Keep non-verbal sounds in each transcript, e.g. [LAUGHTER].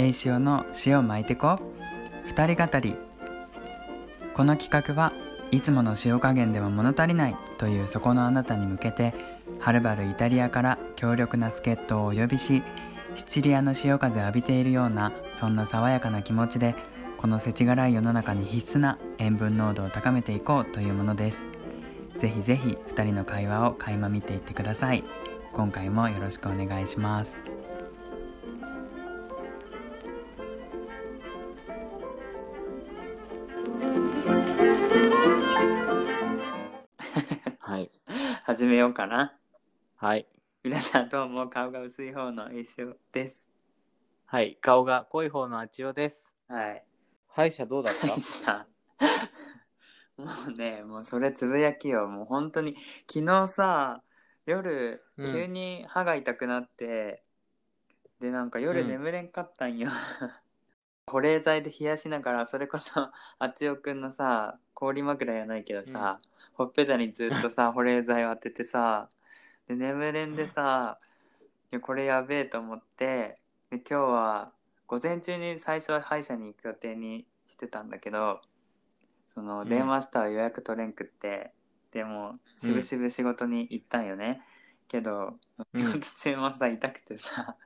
栄潮の塩巻いてこ二人語り。この企画はいつもの塩加減では物足りない。というそこのあなたに向けてはるばるイタリアから強力な助っ人をお呼びしシチリアの潮風を浴びているようなそんな爽やかな気持ちでこの世知辛い世の中に必須な塩分濃度を高めていこうというものです。ぜひぜひ2人の会話を垣間見ていってください。今回もよろしくお願いします。始めようかな。はい。皆さんどうも顔が薄い方の栄翔です。はい。顔が濃い方のあちおです。はい。歯医者どうだった？さ [LAUGHS] もうねもうそれつぶやきよ。もう本当に昨日さ夜うん。急に歯が痛くなって、でなんか夜うん。眠れんかったんよ、[LAUGHS] 保冷剤で冷やしながらそれこそあちおくんのさ氷枕やないけどさ、ほっぺたにずっとさ保冷剤を当ててさで眠れんでさいやこれやべえと思ってで今日は午前中に最初は歯医者に行く予定にしてたんだけどそのうん。電話したら予約取れんくって、でもしぶしぶ仕事に行ったんよね、けどうん。仕事中もさ痛くてさ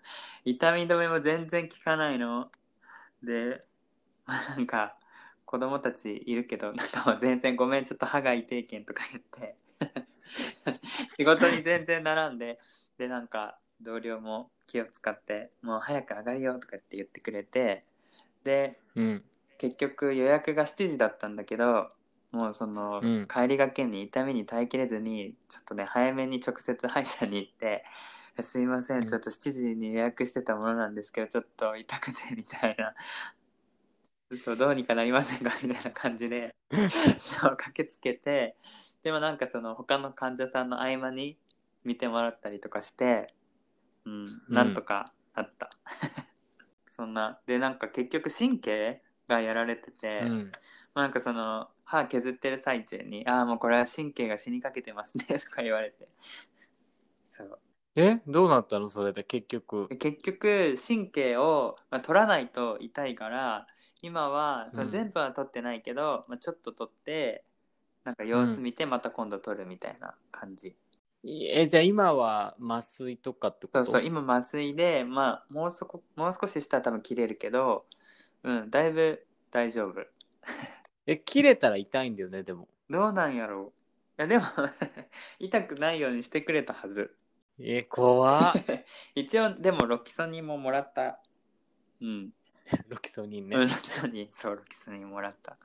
痛み止めも全然効かないの。でなんか子供たちいるけどなんかもう全然ごめんちょっと歯が痛いけんとか言って。[LAUGHS] 仕事に全然並んででなんか同僚も気を使ってもう早く上がるよとかって言ってくれてでうん。結局予約が7時だったんだけどもうその、うん。帰りがけに痛みに耐えきれずにちょっとね早めに直接歯医者に行って「すいませうん。んちょっと7時に予約してたものなんですけどちょっと痛くて」みたいな「そうどうにかなりませんか? [LAUGHS]」みたいな感じでそう駆けつけてでもなんかその他の患者さんの合間に見てもらったりとかして、うん、なんとかなった。[LAUGHS] そんなでなんか結局神経がやられてて、うん。まあなんかその歯削ってる最中に「ああもうこれは神経が死にかけてますね」とか言われてそうえどうなったの？それで結局。で。結局神経を、まあ、取らないと痛いから今はそのうん。全部は取ってないけど、まあ、ちょっと取ってなんか様子見てまた今度取るみたいな感じ、え、じゃあ今は麻酔とかってこと？そうそう今麻酔でまあもうそこもう少ししたら多分切れるけどうんだいぶ大丈夫。え、切れたら痛いんだよね、でも。どうなんやろう。いやでも [LAUGHS] 痛くないようにしてくれたはずえ、怖っ。[LAUGHS] 一応でもロキソニンももらった。うん、ロキソニンうんね。ロキソニン。そうロキソニンもらった。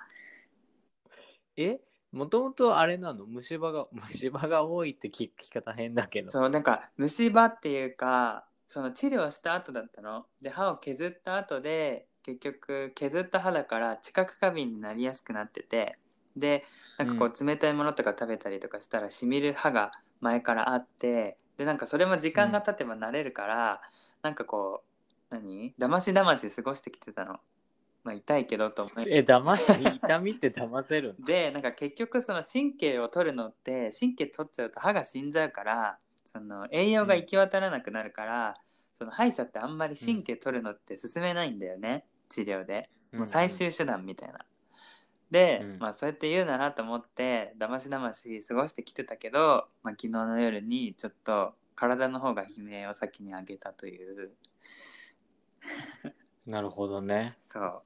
えもともとあれなの？虫歯が、[LAUGHS] 虫歯が多いって聞き方変だけど。そうなんか虫歯っていうかその治療した後だったの？で歯を削った後で結局削った歯だから知覚過敏になりやすくなってて。でなんかこう冷たいものとか食べたりとかしたらしみる歯が前からあってでなんかそれも時間が経てば慣れるから、なんかこう何？だましだまし過ごしてきてたの。まあ痛いけどと思いえ、騙し、痛みって騙せるの？[LAUGHS] でなんか結局その神経を取るのって神経取っちゃうと歯が死んじゃうからその栄養が行き渡らなくなるから、その歯医者ってあんまり神経取るのって進めないんだよね、治療で。もう最終手段みたいな。で、うんまあそうやって言うななと思ってだましだまし過ごしてきてたけど、まあ、昨日の夜にちょっと体の方が悲鳴を先に上げたという [LAUGHS] なるほどね。そう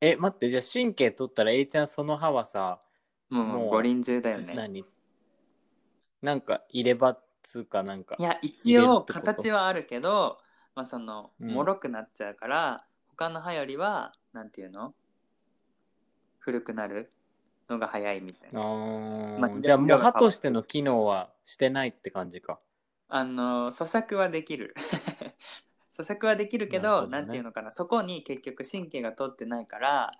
え、待って、じゃあ神経取ったら A ちゃんその歯はさ、もうもう五輪中だよね。何？なんか入れ歯っつうかなんかい。や一応形はあるけど、まあ、そのうん脆くなっちゃうから、他の歯よりはなんていうの？古くなるのが早いみたいあな。ー。まあじゃあもう歯としての機能はしてないって感じか。あの咀嚼はできる。[LAUGHS] 咀嚼はできるけどなるほどね。なんていうのかな。そこに結局神経が通ってないから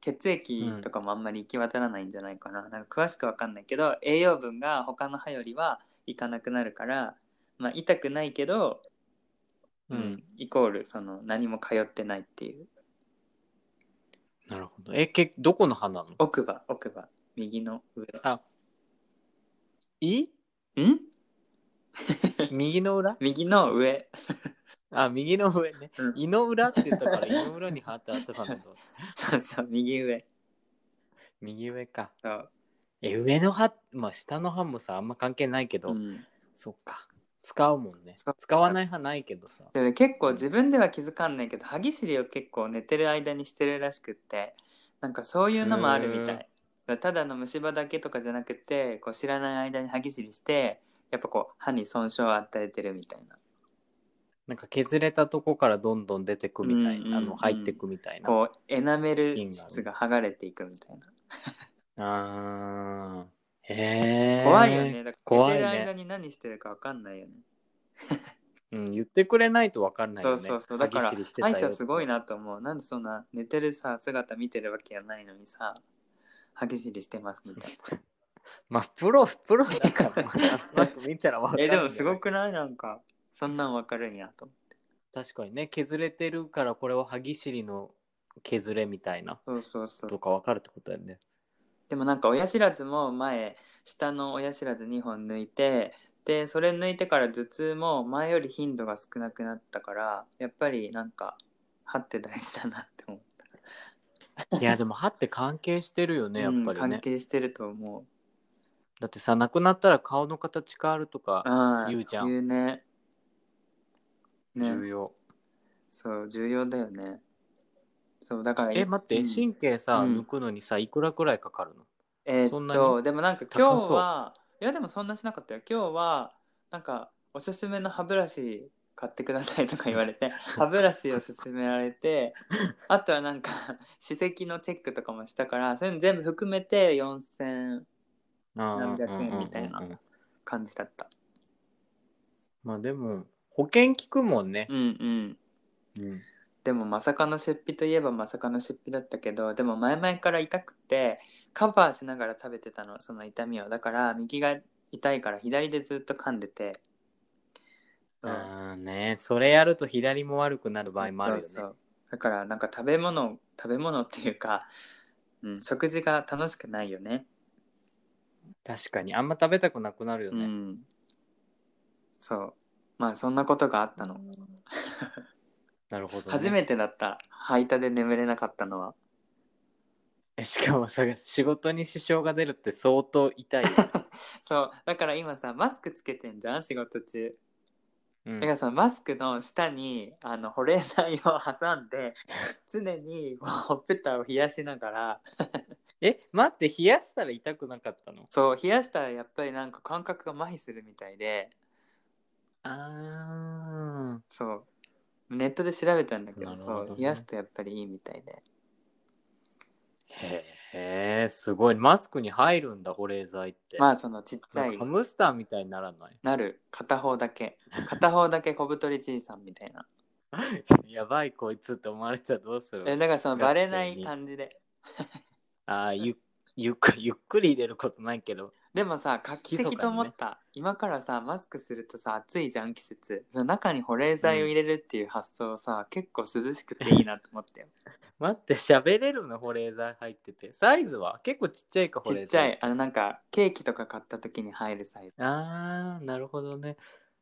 血液とかもあんまり行き渡らないんじゃないかな,、なんか詳しくわかんないけど栄養分が他の歯よりはいかなくなるから、まあ、痛くないけど、ううんん、イコールその何も通ってないっていうなるほど。え、けどこの歯なの？奥歯奥歯。右の上。あ、い？ん？[LAUGHS] [LAUGHS] 右の裏？右の上。あ、右の上ね。うん。胃の裏って言ったから [LAUGHS] 胃の裏に貼ってあったかなと思って。そうそう右上。右上か。そう、え、上の歯、まあ下の歯もさ、あんま関係ないけど、うん、そっか。使うもんね。使わない歯ないけどさ。で俺結構自分では気づかんないけど歯ぎしりを結構寝てる間にしてるらしくってなんかそういうのもあるみたい。ただの虫歯だけとかじゃなくてこう知らない間に歯ぎしりしてやっぱこう歯に損傷を与えてるみたいな。なんか削れたとこからどんどん出てくみたいな、うんうんうん。あの入ってくみたいな。こうエナメル質が剥がれていくみたいな。[LAUGHS] あーへえ。怖いよね。だから怖いね。寝てる間に何してるか分かんないよね。[LAUGHS] うん、言ってくれないと分かんないよね。そうそうそう。だから歯ぎしりしてた歯よ医者すごいなと思う。なんでそんな寝てるさ姿見てるわけじゃないのにさ歯ぎしりしてますみたいな。[LAUGHS] まあ、プロ、プロだから、ま見たら分かるんえ。でもすごくない？なんかそんなん分かるんやと思って。確かにね、削れてるから、これは歯ぎしりの削れみたいな、そうそうそう。とか分かるってことだよね。でもなんか親知らずも前下の親知らず2本抜いてでそれ抜いてから頭痛も前より頻度が少なくなったからやっぱりなんか歯って大事だなって思った。いや、でも歯って関係してるよね、やっぱうんりね。関。係してると思う。だってさ、亡くなったら顔の形変わるとか、言うじゃん。言うね。ね。重要。そう重要だよねそうだからえ、待って、うん。神経さ、うん。抜くのにさ、いくらくらいかかるの？えーそんなっとに？でもなんか今高そう。日はいやでもそんなしなかったよ。今日はなんかおすすめの歯ブラシ買ってくださいとか言われて [LAUGHS] 歯ブラシを勧められてあとはなんか [LAUGHS] 歯石のチェックとかもしたからそういうの全部含めて4000何百円みたいなうんうんうんうん。感じだったまあでも、保険効くもんね。う。んうん。うん。でもまさかの出費といえばまさかの出費だったけどでも前々から痛くてカバーしながら食べてたのその痛みを。だから右が痛いから左でずっと噛んでて。あーね、それやると左も悪くなる場合もあるよね。そうそう。だからなんか食べ物食べ物っていうか、うん、食事が楽しくないよね。確かに、あんま食べたくなくなるよね。うん。そう。まあそんなことがあったの、なるほど、ね。初めてだった吐いたで眠れなかったのは。えしかもさ、仕事に支障が出るって相当痛いよ。[LAUGHS] そうだから今さマスクつけてんじゃん仕事中。うん。だからそのマスクの下にあの保冷剤を挟んで [LAUGHS] 常にほっぺたを冷やしながら。え、待って、冷やしたら痛くなかったの？そう冷やしたらやっぱりなんか感覚が麻痺するみたいで。あそうネットで調べたんだけどどね。そう冷やすとやっぱりいいみたいで。ー。へえ、すごい。マスクに入るんだ、保冷剤って。まあそのちっちゃいハムスターみたいにならない？なる。片方だけ。片方だけ小太りじいさんみたいな。[LAUGHS] やばいこいつって思われたらどうする？えだからそのバレない感じで。[LAUGHS] ああゆゆっくり入れることないけどでもさ画期的と思った、今からさマスクするとさ暑いじゃん季節。その中に保冷剤を入れるっていう発想さ、結構涼しくて [LAUGHS] いいなと思ったよ待って喋れるの？保冷剤入ってて。サイズは？結構ちっちゃいか保ち冷剤。っちゃい。あのなんかケーキとか買った時に入るサイズ。あーなるほどね。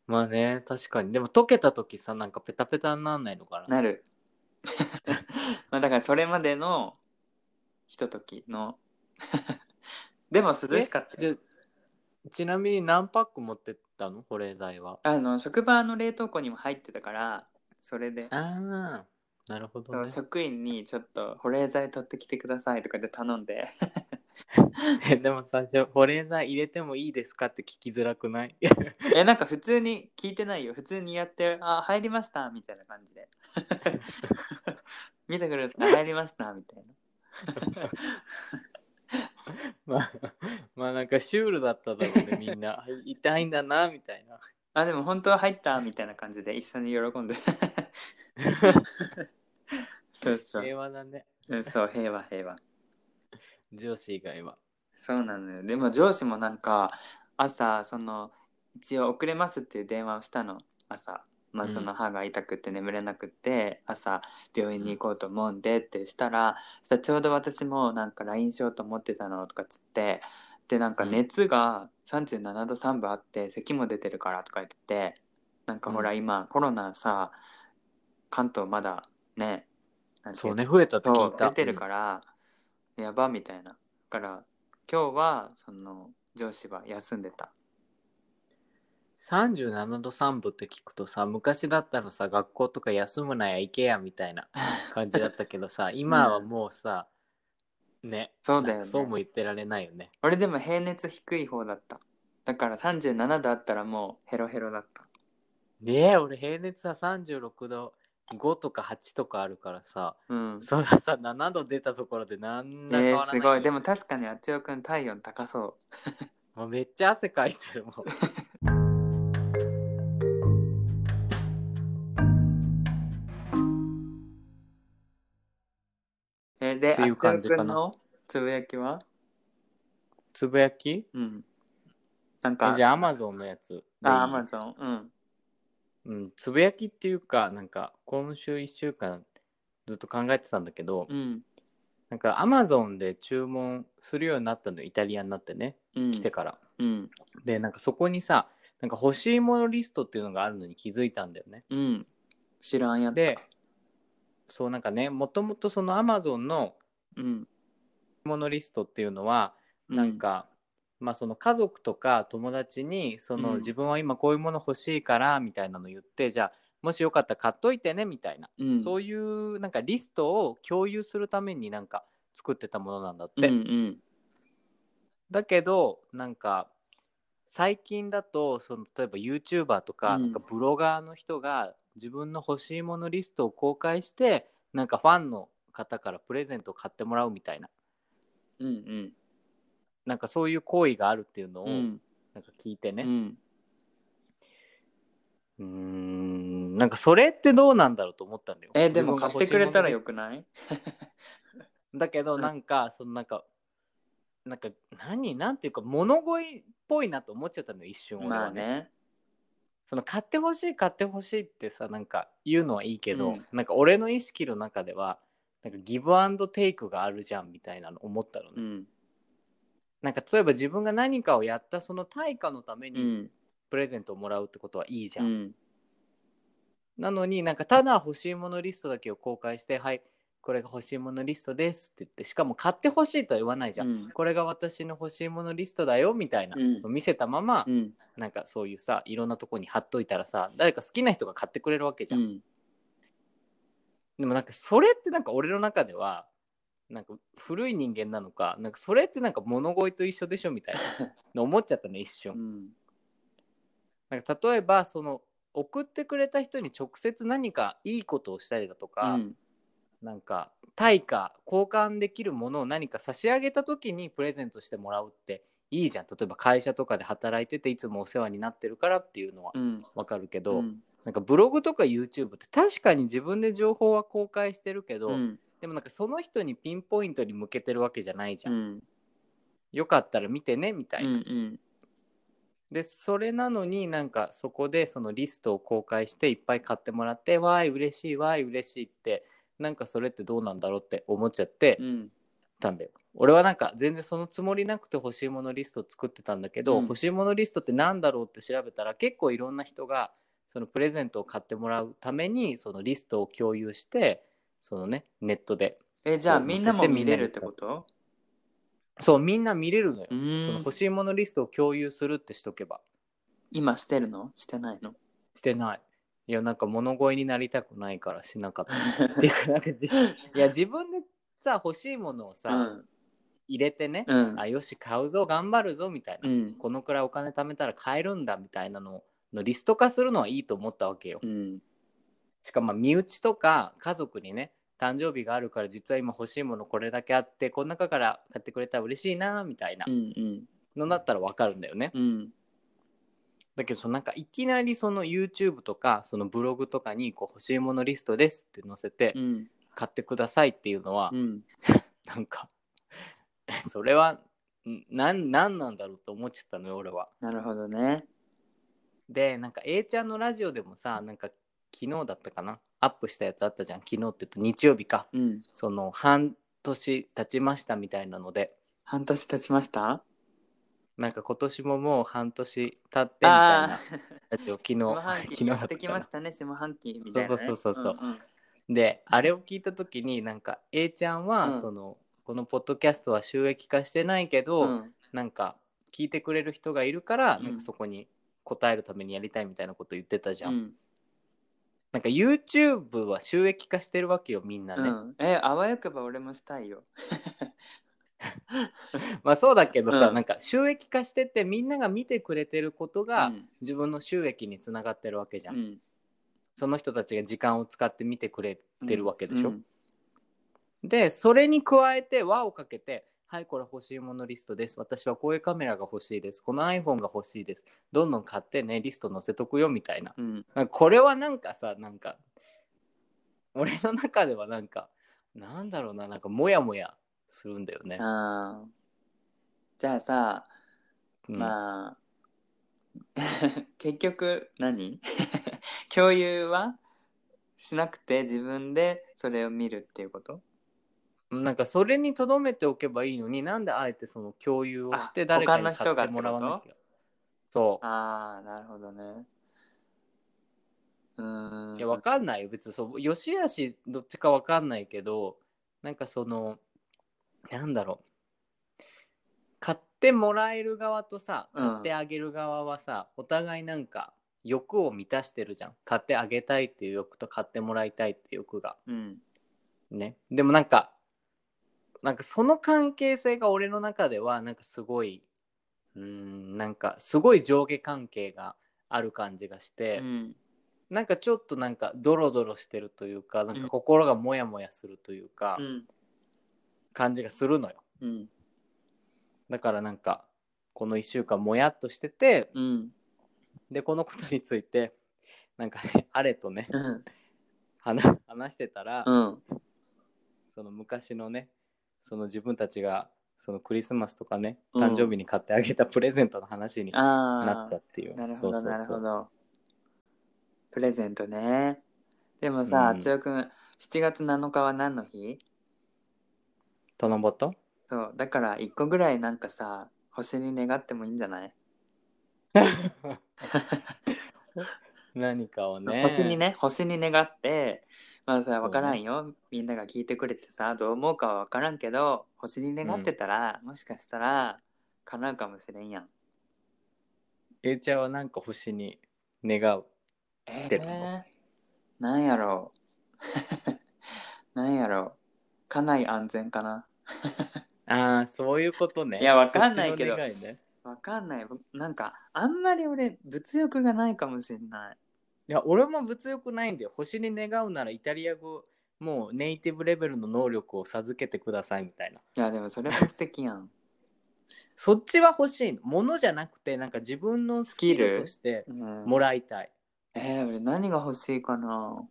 まあね確かに。でも溶けた時さなんかペタペタになんないのかな？なる。[LAUGHS] まあだからそれまでのひとときのでも涼しかったちなみに何パック持ってったの？保冷剤は。あの職場の冷凍庫にも入ってたからそれで。ああなるほどね。職員にちょっと保冷剤取ってきてくださいとかで頼んで。[LAUGHS] えでも最初保冷剤入れてもいいですかって聞きづらくない？[LAUGHS] えなんか普通に聞いてないよ。普通にやって「あ入りました」みたいな感じで。[LAUGHS] 見てください入りましたみたいな [LAUGHS] まあ、まあなんかシュールだっただろうね、みんな。[LAUGHS] 痛いんだな、みたいな。あでも本当は入ったみたいな感じで一緒に喜んで [LAUGHS] そうそう平和だね。うんそう平和平和上司以外は。そうなのよでも上司もなんか朝その一応遅れますっていう電話をしたの朝まあうん。その歯が痛くて眠れなくて、朝病院に行こうと思うんでってしたらさちょうど私もなんか LINE しようと思ってたのとかっつってでなんか熱が37度3分あって咳も出てるからとか言ってなんかほらうん。今コロナさ関東まだねそうね増えたって聞そいうた出てるから、やばみたいな。だから今日はその上司は休んでた37度3分って聞くとさ昔だったらさ学校とか休むなや行けやみたいな [LAUGHS] 感じだったけどさ今はもうさ、ねそうだよね。そうも言ってられないよね。俺でも平熱低い方だった。だから37度あったらもうヘロヘロだった。ねえ俺平熱は36度5とか8とかあるからさうん。それはさ7度出たところでなんだ変えー、わらないすごい。でもも確かにあっちおくん体温高そもうめっちゃ汗かいてるもん [LAUGHS] でっていう感じかな。あっちおくんの？つぶやきは？つぶやき？うん。なんかえじゃあアマゾンのやつ。あアマゾン。うん。うん、つぶやきっていうかなんか今週1週間ずっと考えてたんだけど、うん。なんかアマゾンで注文するようになったのイタリアになってねうん。来てから、うん。でなんかそこにさなんか欲しいものリストっていうのがあるのに気づいたんだよね。うん。知らんやでそうなんかねもともとそのアマゾンのうん。ものリストっていうのはなんか、まあその家族とか友達にそのうん。自分は今こういうもの欲しいからみたいなの言って、じゃあもしよかったら買っといてねみたいな、うん。そういうなんかリストを共有するためになんか作ってたものなんだっうんて、うん。だけどなんか最近だとその例えば YouTuber とか,、うん。なんかブロガーの人が自分の欲しいものリストを公開してなんかファンの方からプレゼントを買ってもらうみたいな。うんうん。なんかそういう行為があるっていうのをうん。なんか聞いてね、うん。うーん。なんかそれってどうなんだろうと思ったんだよ。えでも買ってくれたらよくくない？[LAUGHS] だけどなんかそのなんかなんか何？なんていうか物乞いっぽいなと思っちゃったのよ一瞬俺はね。まあねその買ってほしい買ってほしいってさなんか言うのはいいけど、うんなんか俺の意識の中ではなんかギブアンドテイクがあるじゃんみたいなの思ったのね。うんなんか例えば自分が何かをやったその対価のためにうんプレゼントをもらうってことはいいじゃ。うんんなのになんかただ欲しいものリストだけを公開してはいこれが欲しいものリストですって言ってしかも買ってほしいとは言わないじゃん、うん。これが私の欲しいものリストだよみたいなうん。見せたまま、うん。なんかそういうさいろんなとこに貼っといたらさ誰か好きな人が買ってくれるわけじゃん、うん。でもなんかそれってなんか俺の中ではなんか古い人間なのかなんかそれってなんか物乞いと一緒でしょみたいな [LAUGHS] の思っちゃったね一瞬。うん。なんか例えばその送ってくれた人に直接何かいいことをしたりだとか、うんなんか対価交換できるものを何か差し上げた時にプレゼントしてもらうっていいじゃん。例えば会社とかで働いてていつもお世話になってるからっていうのはうん。わかるけど、うん。なんかブログとか YouTube って確かに自分で情報は公開してるけど、うん。でもなんかその人にピンポイントに向けてるわけじゃないじゃん、うん。よかったら見てねみたいな、うんでそれなのになんかそこでそのリストを公開していっぱい買ってもらってわーい嬉しいわーい嬉しいってなんかそれってどうなんだろうって思っちゃってうん。たんだよ。俺はなんか全然そのつもりなくて欲しいものリスト作ってたんだけど、うん。欲しいものリストってなんだろうって調べたら結構いろんな人がそのプレゼントを買ってもらうためにそのリストを共有してそのねネットで。えじゃあそうみんなも見れるってこと？そうみんな見れるのよ、うん。その欲しいものリストを共有するってしとけば。今してるの？してないの？してないいやなんか物乞いになりたくないからしなかった。[LAUGHS] っていうかなんかじいや自分でさ欲しいものをさ、うん。入れてね、うん。あよし買うぞ頑張るぞみたいな、うん。このくらいお金貯めたら買えるんだみたいなののリスト化するのはいいと思ったわけよ。うん。しかもまあ身内とか家族にね誕生日があるから実は今欲しいものこれだけあってこの中から買ってくれたら嬉しいなみたいなのだったらわかるんだよね。うんだけどそのなんかいきなりその YouTube とかそのブログとかにこう欲しいものリストですって載せてうん。買ってくださいっていうのはうん。[LAUGHS] なんか [LAUGHS] それはんなんなんなんだろうと思っちゃったのよ俺は。なるほどね。でなんか A ちゃんのラジオでもさなんか昨日だったかな？アップしたやつあったじゃん。昨日って言うと日曜日か。うん。その半年経ちましたみたいなので。半年経ちました？なんか今年ももう半年経ってみたいな昨日 [LAUGHS] 昨期やってきましたね、[LAUGHS] 下半期みたいな、ね。そうそうそうそう。うんうん。であれを聞いた時になんか A ちゃんは、うん。そのこのポッドキャストは収益化してないけど、うん。なんか聞いてくれる人がいるから、うん。なんかそこに答えるためにやりたいみたいなこと言ってたじゃん、うん。なんか YouTube は収益化してるわけよみんなね、うん、え、あわよくば俺もしたいよ。[LAUGHS] [LAUGHS] まあそうだけどさ、うん。なんか収益化しててみんなが見てくれてることが、うん。自分の収益につながってるわけじゃん、うん。その人たちが時間を使って見てくれてるわけでしょ、うん。でそれに加えて輪をかけて「はいこれ欲しいものリストです。私はこういうカメラが欲しいです。この iPhone が欲しいです。どんどん買ってねリスト載せとくよ」みたいな。これはなんかさなんか俺の中ではなんかなんだろうななんかモヤモヤするんだよね。あー。じゃあさ、うん。まあ [LAUGHS] 結局何？[LAUGHS] 共有はしなくて自分でそれを見るっていうこと？なんかそれにとどめておけばいいのになんであえてその共有をしてあ誰かに買ってもらわなきゃ。そう。ああなるほどね。うーん。いや、わかんない。よ。別にそう、よしあしどっちかわかんないけど、なんかその、なんだろう。買ってもらえる側とさ、うん買ってあげる側はさ、お互いなんか欲を満たしてるじゃん。買ってあげたいっていう欲と買ってもらいたいっていう欲が。うんね。でもなんか、なんかその関係性が俺の中では、なんかすごい、うーん、なんかすごい上下関係がある感じがして、うんなんかちょっとなんかドロドロしてるというかなんか心がモヤモヤするというかうん感じがするのよ。うん。だからなんかこの1週間もやっとしててうん。でこのことについてなんかね [LAUGHS] あれとねうん。話話してたら、うん。その昔のねその自分たちがそのクリスマスとかねうん。誕生日に買ってあげたプレゼントの話になああったっていう、なるほどなるほど。プレゼントね。でもさ、うん。千代くん7月7日は何の日？トノボトそう。だから1個ぐらいなんかさ星に願ってもいいんじゃない、何かをね。星にね星に願ってまあさ分からんよ、みんなが聞いてくれてさどう思うかは分からんけど星に願ってたら、もしかしたら叶うかもしれんやん。A ちゃんはなんか星に願うえてるー、なんやろう。[LAUGHS] なんやろう。家内安全かな [LAUGHS] ああ、そういうことね。いやわかんないけどそっちの願いねわかんないなんかあんまり俺物欲がないかもしれないいや、俺も物欲ないんだよ。星に願うならイタリア語、もうネイティブレベルの能力を授けてくださいみたいな。いやでもそれも素敵やん [LAUGHS] そっちは欲しいの。ものじゃなくて、なんか自分のスキルとしてうんもらいたい。えー、俺何が欲しいかな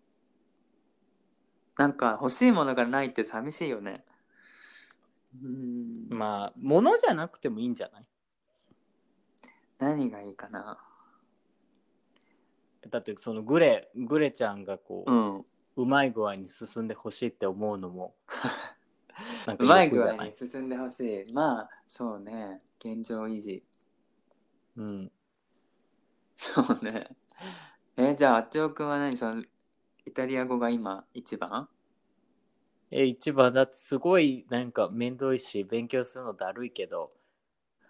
なんか欲しいものがないって寂しいよねうん。まあ、ものじゃなくてもいいんじゃない？何がいいかな？だってそのグレ、グレちゃんがこう、うん。うまい具合に進んでほしいって思うのも、[LAUGHS] うまい具合に進んでほしい。まあそうね。現状維持。うん。そうね。えじゃああっちおくんは何？そのイタリア語が今一番？え、一番だってすごいなんか面倒いし、勉強するのだるいけど、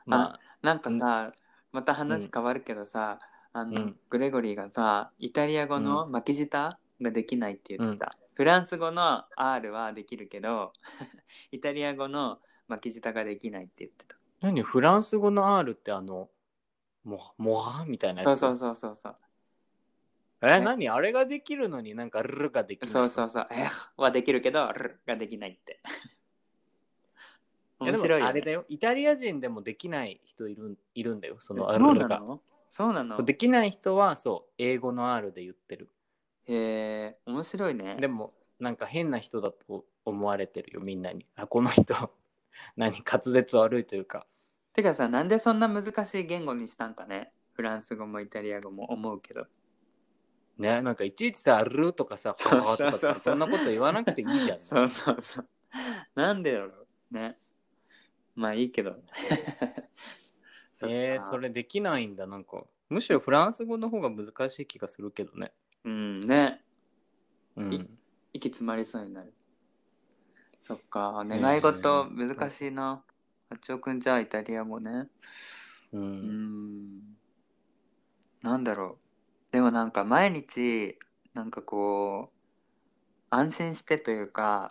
まあ、なんかさ、また話変わるけどさ、あの、うん。グレゴリーがさイタリア語の巻き舌ができないって言ってた、フランス語の R はできるけど [LAUGHS] イタリア語の巻き舌ができないって言ってた。何？フランス語の R ってあの、も、もはみたいなやつ？そうそうそうそうそうえ、何？あれができるのになんかルルができない。そうそうそうえはできるけどルができないって面白いよ、ね、あれだよ。イタリア人でもできない人いるいるんだよ。そのルルが。なの？そうなの？できない人はそう、英語の R で言ってる。へえ面白いねでも、なんか変な人だと思われてるよ、みんなに。あ、この人、[LAUGHS] 何、滑舌悪いというか。てかさなんでそんな難しい言語にしたんかねフランス語もイタリア語も思うけどね、なんかいちいちさ、ルーとかさ、ファーとかさ、そんなこと言わなくていいじゃん。そうそうそう。なんでだろうね。まあいいけど。[LAUGHS] えー、それできないんだなんか。むしろフランス語の方が難しい気がするけどね。うんね。うん。い息詰まりそうになる。そっか願い事難しいな。八尾くんじゃあイタリア語ね。ううんん。なんだろうでもなんか毎日なんかこう安心してというか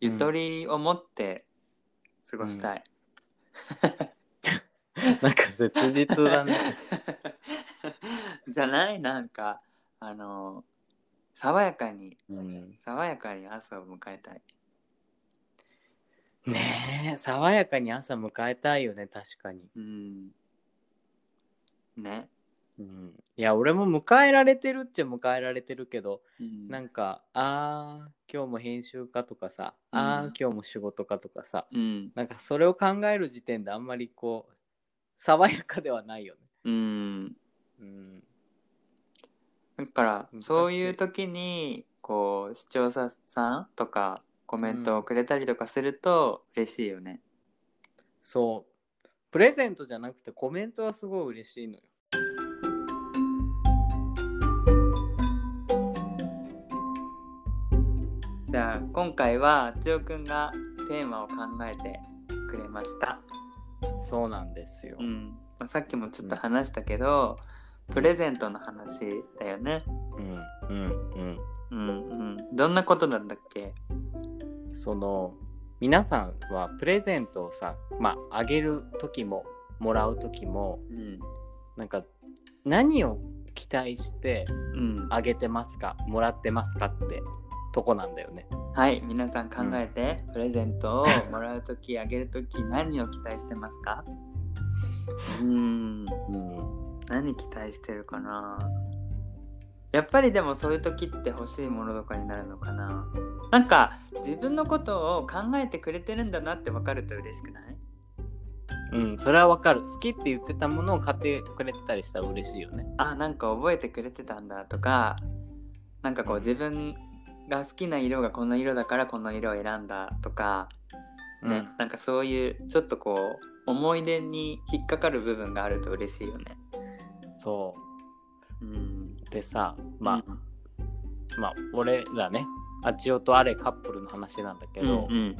ゆとりを持って過ごしたい、[LAUGHS] なんか切実だね。[LAUGHS] じゃないなんかあの爽やかにうん。爽やかに朝を迎えたい。ねえ爽やかに朝迎えたいよね確かに、うん。ね、うん、いや俺も迎えられてるっちゃ迎えられてるけどうん、なんかあー今日も編集かとかさ、うん。あー今日も仕事かとかさうん。なんかそれを考える時点であんまりこう爽やかではないよね。うん。うん。だからそういう時にこう視聴者さんとかコメントをくれたりとかすると嬉しいよね。そう。プレゼントじゃなくてコメントはすごい嬉しいのよ今回はあちおくんがテーマを考えてくれました。そうなんですよ、うんまあ、さっきもちょっと話したけど、プレゼントの話だよね。うんうんうんうんうん。どんなことなんだっけ？その皆さんはプレゼントをさまああげる時ももらう時もうん。なんか何を期待してうん、あげてますか？もらってますかってとこなんだよね。はい皆さん考えて、プレゼントをもらう時あげる時何を期待してますか？[LAUGHS] うん。うん。何期待してるかな？やっぱりでもそういう時って欲しいものとかになるのかな？なんか自分のことを考えてくれてるんだなって分かると嬉しくない？うん、それはわかる。好きって言ってたものを買ってくれてたりしたら嬉しいよね。あなんか覚えてくれてたんだとかなんかこう自分が好きな色がこの色だからこの色を選んだとかね、なんかそういうちょっとこう思い出に引っかかる部分があると嬉しいよね。そう。ん、うでさまあ、うん。まあ俺らねあちおとあれカップルの話なんだけど、うん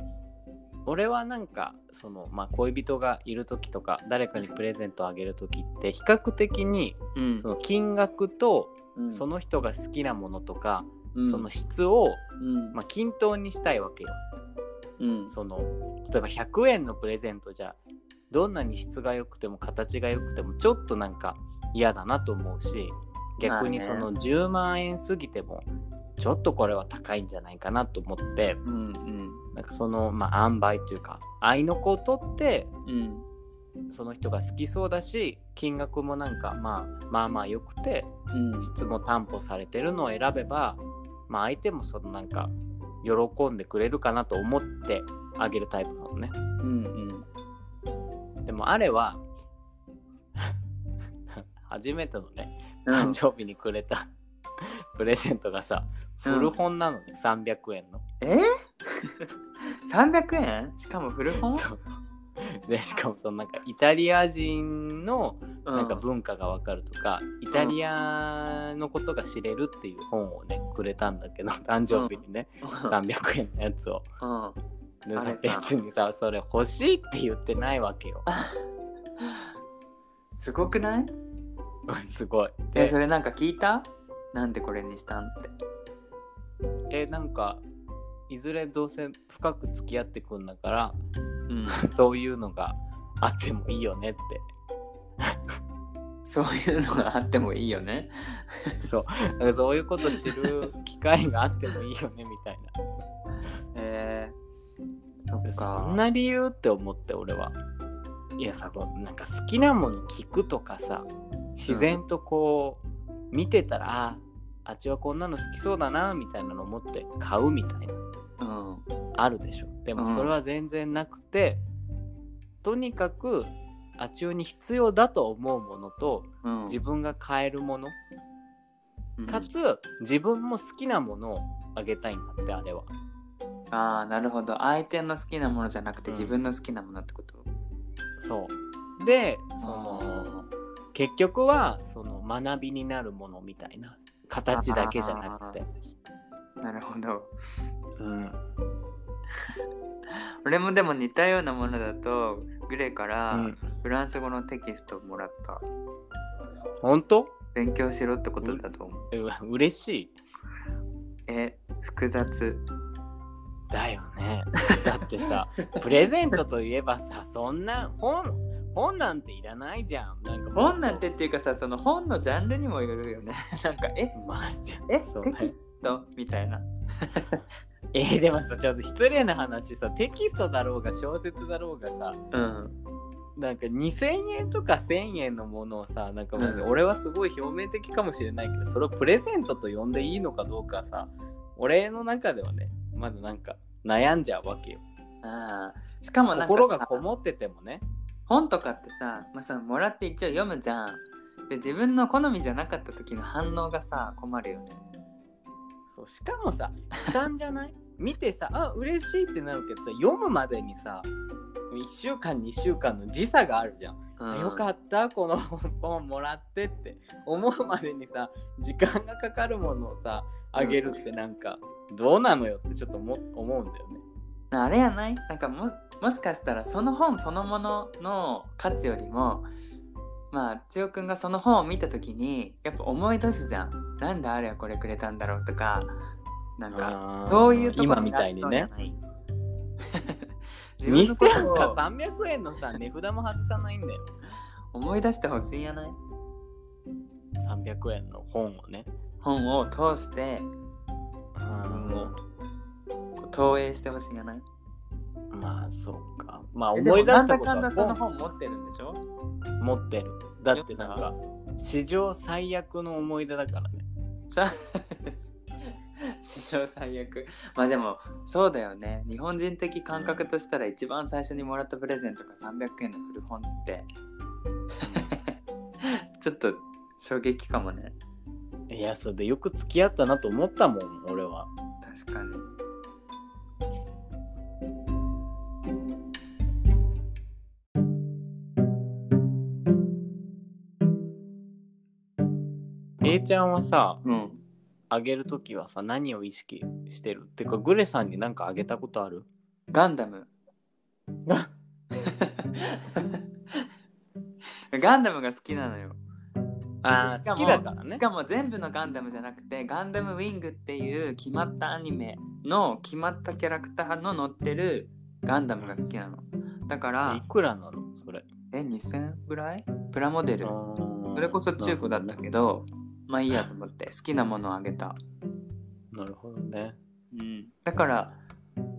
俺はなんかその、まあ、恋人がいる時とか誰かにプレゼントをあげる時って比較的にうん。その金額とうん。その人が好きなものとか、うんその質を、うん。まあ、均等にしたいわけよ。うん。その例えば100円のプレゼントじゃどんなに質が良くても形が良くてもちょっとなんか嫌だなと思うし逆にその10万円過ぎてもちょっとこれは高いんじゃないかなと思ってうん。なんかそのまあ塩梅というか愛の子を取ってうん。その人が好きそうだし金額もなんかまあまあまあ良くてうん。質も担保されてるのを選べばまあ相手もそのなんか喜んでくれるかなと思ってあげるタイプなのね。うんでもあれは [LAUGHS] 初めてのねうん。誕生日にくれたプレゼントがさうん古本なのね、300円の。え？[LAUGHS] 300円？しかも古本？[LAUGHS] でしかもそのなんかイタリア人のうなんか文化がわかるとか、イタリアのことが知れるっていう本をねくれたんだけど誕生日にね、300円のやつを。うん。でさ。別にさそれ欲しいって言ってないわけよ。[LAUGHS] すごくない？[LAUGHS] すごい。えでそれなんか聞いた？なんでこれにしたんって。えなんかいずれどうせ深く付き合ってくんだからうん。そういうのがあってもいいよねって。そういうのがあってもいいよね。そう。だからそういうこと知る機会があってもいいよねみたいえー、そっそんな理由って思って俺は。いやさこうなんか好きなもの聞くとかさ自然とこう見てたら、ああっちはこんなの好きそうだなみたいなの思って買うみたいな。うんあるでしょ。でもうん。それは全然なくて、とにかくあちおに必要だと思うものとうん。自分が買えるもの、うん。かつ自分も好きなものをあげたいんだってあれは。ああなるほど。相手の好きなものじゃなくてうん。自分の好きなものってこと、そう。でその結局はその学びになるものみたいな形だけじゃなくて、なるほど。うん、[LAUGHS] 俺もでも似たようなものだとグレからうん。フランス語のテキストをもらった。本当？勉強しろってことだと思う。えう嬉しい。え複雑。だよね。だってさ [LAUGHS] プレゼントといえばさそんな本本なんていらないじゃん。なんか本なんてっていうかさその本のジャンルにもよるよね。[LAUGHS] なんかえまあえテキスト？みたいな [LAUGHS] えーでもさちょっと失礼な話さテキストだろうが小説だろうがさうん。なんか2000円とか1000円のものをさなんか俺はすごい表面的かもしれないけどそれをプレゼントと呼んでいいのかどうかさ俺の中ではねまだなんか悩んじゃうわけよ。あー。しかもなんかさ心がこもっててもね。本とかってさ、まあ、そのもらって一応読むじゃん。で自分の好みじゃなかった時の反応がさ困るよねそうしかもさ負担じゃない？[LAUGHS] 見てさあ嬉しいってなるけどさ読むまでにさ1週間2週間の時差があるじゃん、うん。よかったこの本もらってって。思うまでにさ時間がかかるものをさあげるってなんかどうなのよってちょっと思思うんだよね。あれやない？なんかももしかしたらその本そのものの価値よりもまあ千代くんがその本を見た時にやっぱ思い出すじゃん。なんであれはこれくれたんだろうとかなんかそういうところ今みたいにね。[LAUGHS] 自にして分のことはをさ300円のさ値札も外さないんだよ。思い出してほしいんやない？300円の本をね。本を通して自分投影してほしいんやない？まあそうか。まあえ思い出したでもなんだかんだそのことは本本持ってるんでしょ？持ってる。だってなんか史上最悪の思い出だからね。さ [LAUGHS] 史上最悪。まあでもそうだよね。日本人的感覚としたら一番最初にもらったプレゼントが300円の古本って。[LAUGHS] ちょっと衝撃かもね。いやそれでよく付き合ったなと思ったもん俺は。確かにちゃんはさうん。あげるときはさ何を意識してる？ってかグレさんに何かあげたことある？ガンダム。ガンダムが好きなのよ。あー好しかもきだからね。しかも全部のガンダムじゃなくてガンダムウィングっていう決まったアニメの決まったキャラクターの乗ってるガンダムが好きなの。だからいくらなの？それ。え2000ぐらい？プラモデル。そそれこそ中古だったけどまあいいやと思って好きなものをあげた、なるほどね。うん、だから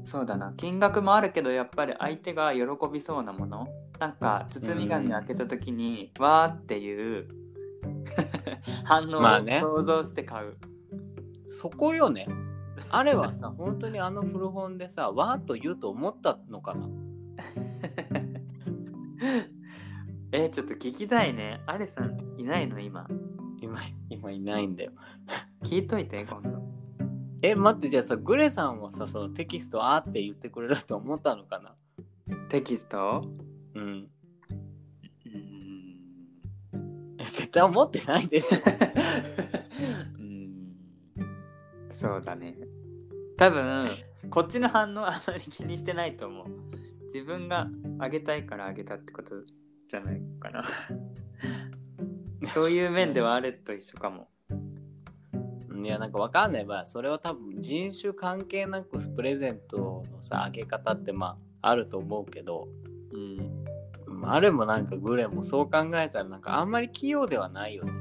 そうだな。金額もあるけどやっぱり相手が喜びそうなもの。なんか包み紙開けた時に、わーっていう [LAUGHS] 反応を想像して買う、そこよね。あれはさ [LAUGHS] 本当にあの古本でさわーっと言うと思ったのかな？[LAUGHS] えちょっと聞きたいね。アレさんいないの？今今今いないんだよ。[LAUGHS] 聞いといて今度。え待ってじゃあさグレさんはさそのテキストあーって言ってくれると思ったのかな？テキスト？うん。うん。え絶対思ってないでしょ。[LAUGHS] うん。そうだね。多分こっちの反応あまり気にしてないと思う。自分があげたいからあげたってことじゃないかなそういう面ではあれと一緒かも。いやなんかわかんない。わそれは多分人種関係なくプレゼントのさあげ方ってまああると思うけど。うん。あれもなんかグレもそう考えたらなんかあんまり器用ではないよね。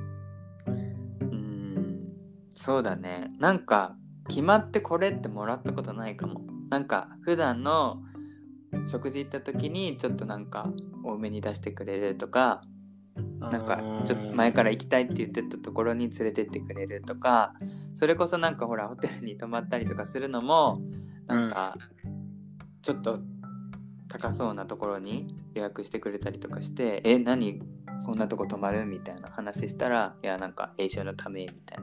うん。そうだね。なんか決まってこれってもらったことないかも。なんか普段の食事行った時にちょっとなんか多めに出してくれるとかなんかちょっと前から行きたいって言ってたところに連れてってくれるとかそれこそなんかほらホテルに泊まったりとかするのもなんかちょっと高そうなところに予約してくれたりとかして「え何？こんなとこ泊まる?」みたいな話したら「いやなんか永住のため」みたい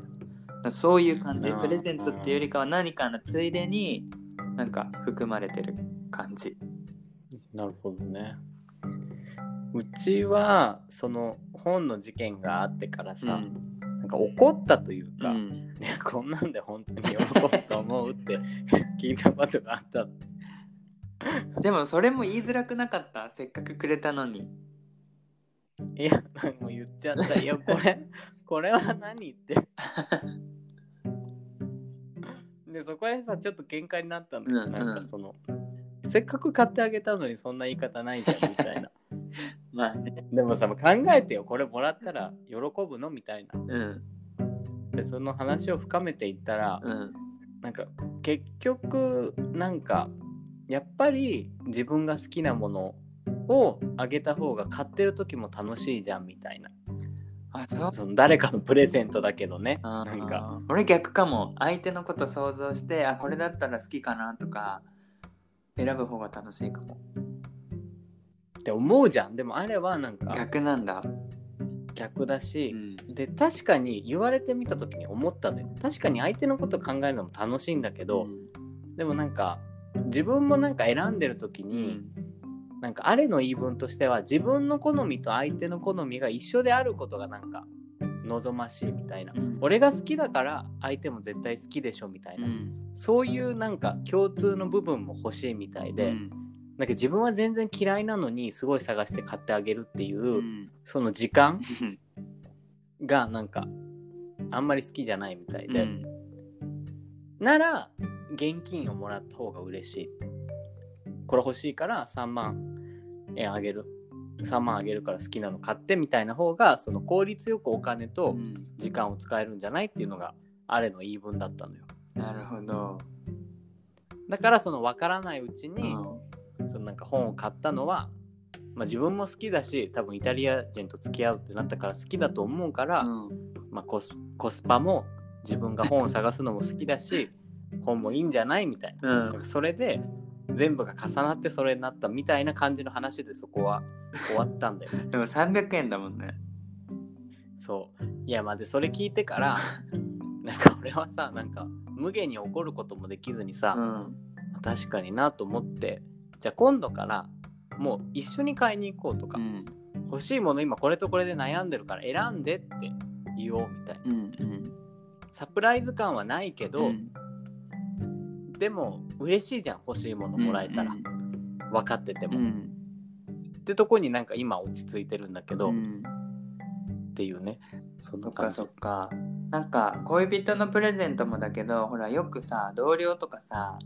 な。そういう感じ。うんプレゼントっていうよりかは何かのついでになんか含まれてる感じ。なるほどねうちはその本の事件があってからさ、うんなんか怒ったというか、うん [LAUGHS] ね、こんなんで本当に喜ぶと思うって [LAUGHS] 聞いたことがあった。でもそれも言いづらくなかった？せっかくくれたのにいや、もう言っちゃった。いや、これ、これは何って。[LAUGHS] で、そこでさ、ちょっと喧嘩になったんだけど、うんうんなんかその、せっかく買ってあげたのにそんな言い方ないじゃんみたいな。[LAUGHS] まあね。でもさ、考えてよ、これもらったら喜ぶの？みたいな。うん。で、その話を深めていったら、うん。なんか結局なんかやっぱり自分が好きなものをあげた方が買ってる時も楽しいじゃんみたいな。あそう。その誰かのプレゼントだけどね。なんか。俺逆かも。相手のこと想像してあこれだったら好きかなとか選ぶ方が楽しいかもって思うじゃん。でもあれはなんか逆なんだ、逆だしう、ん。で確かに言われてみた時に思ったのよ。確かに相手のこと考えるのも楽しいんだけど、でもなんか自分もなんか選んでる時うに、ん。なんかあれの言い分としては自分の好みと相手の好みが一緒であることがなんか望ましいみたいな、うん。俺が好きだから相手も絶対好きでしょみたいな、うん。そういうなんか共通の部分も欲しいみたいで、うんなんか自分は全然嫌いなのにすごい探して買ってあげるっていう、うん。その時間がなんかあんまり好きじゃないみたいで、うん。なら現金をもらった方が嬉しい。これ欲しいから3万円あげる。3万あげるから好きなの買ってみたいな方がその効率よくお金と時間を使えるんじゃないっていうのがあれの言い分だったのよ。なるほど、だからその分からないうちうに、んそのなんか本を買ったのは、まあ、自分も好きだし多分イタリア人と付き合うってなったから好きだと思うから、うん。まあ、コスコスパも自分が本を探すのも好きだし [LAUGHS] 本もいいんじゃないみたいな。うん。それで全部が重なってそれになったみたいな感じの話でそこは終わったんだよ。ね。[LAUGHS] でも300円だもんね。そう。いやまあでそれ聞いてから [LAUGHS] なんか俺はさなんか無限に怒ることもできずにさ、うん。確かになと思ってじゃあ今度からもう一緒に買いに行こうとか、うん。欲しいもの今これとこれで悩んでるから選んでって言おうみたいな。うんうん。サプライズ感はないけど、うん。でも嬉しいじゃん欲しいものもらえたら、分かってても、うん。ってとこになんか今落ち着いてるんだけど、っうん。ていうね。そっかな感じ。そっか。なんか恋人のプレゼントもだけどほらよくさ同僚とかさ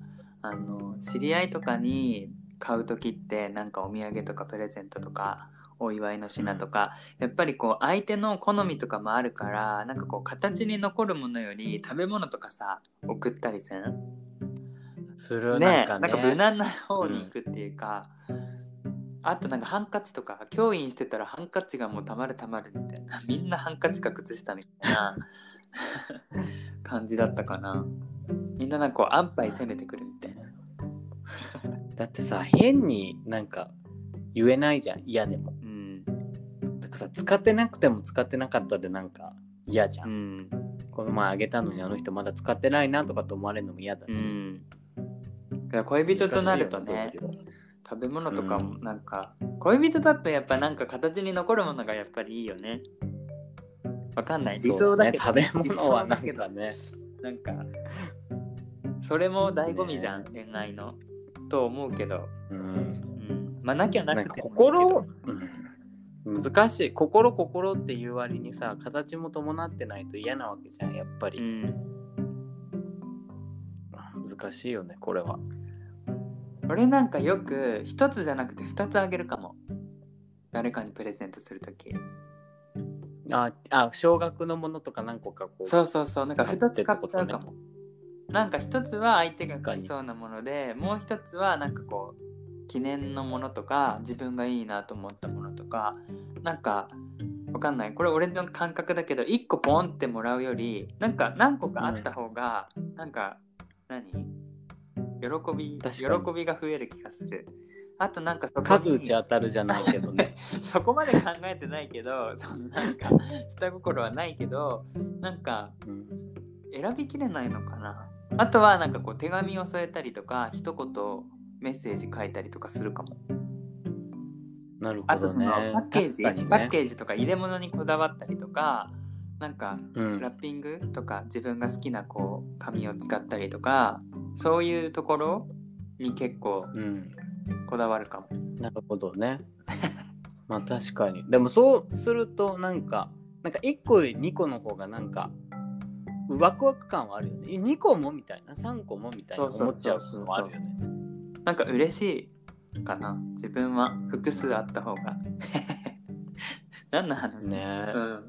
あの知り合いとかに買う時ってなんかお土産とかプレゼントとかお祝いの品とか、やっぱりこう相手の好みとかもあるからなんかこう形に残るものより食べ物とかさ送ったりせん？するねなんかね。なんか無難な方に行くっていうか、あとなんかハンカチとか教員してたらハンカチがもうたまるたまるみたいな [LAUGHS] みんなハンカチか靴下みたいな [LAUGHS] 感じだったかな。みんななんかこう安牌攻めてくるみたいなだってさ変になんか言えないじゃん嫌でも。うん。だからさ使ってなくても使ってなかったでなんか嫌じゃ、うん。んこの前あげたのにあの人まだ使ってないなとかと思われるのも嫌だし、うん。いや恋人となるとね。食べ物とかもうん。なんか、恋人だとやっぱなんか形に残るものがやっぱりいいよね。わかんない。理想だけど、ね。食べ物はなんかね。なんかそれも醍醐味じゃん、恋愛のと思うけど、うん。うん、まあなきゃななんかくて心ど、うん、難しい。心心っていう割にさ形も伴ってないと嫌なわけじゃんやっぱり、うん、難しいよねこれは。俺なんかよく一つじゃなくて二つあげるかも。誰かにプレゼントするとき。ああ少額のものとか何個かこう。そうそうそう。なんか二つ買っちゃうかも、なんか一つは相手が好きそうなものでもう一つはなんかこう記念のものとか自分がいいなと思ったものとかなんかわかんない。これ俺の感覚だけど1個ポンってもらうよりなんか何個かあった方が、なんか何？喜び喜びが増える気がする。あとなんか数打ち当たるじゃないけどね。[LAUGHS] そこまで考えてないけどそのなんか下心はないけどなんかうん。選びきれないのかなあとはなんかこう手紙を添えたりとか一言メッセージ書いたりとかするかもなるほあとそどね。のパッケージ、ねパッケージとか入れ物にこだわったりとかなんかうんラッピングとか自分が好きなこう紙を使ったりとかそういうところに結構うん。こだわるかも。なるほどね。[LAUGHS] まあ確かに。でもそうするとなんか、なんか1個より2個の方がなんか、ワクワク感はあるよね。2個もみたいな、3個もみたいな思っちゃうのもあるよね。なんか嬉しいかな自分は複数あった方が。[LAUGHS] 何の話、ねうん、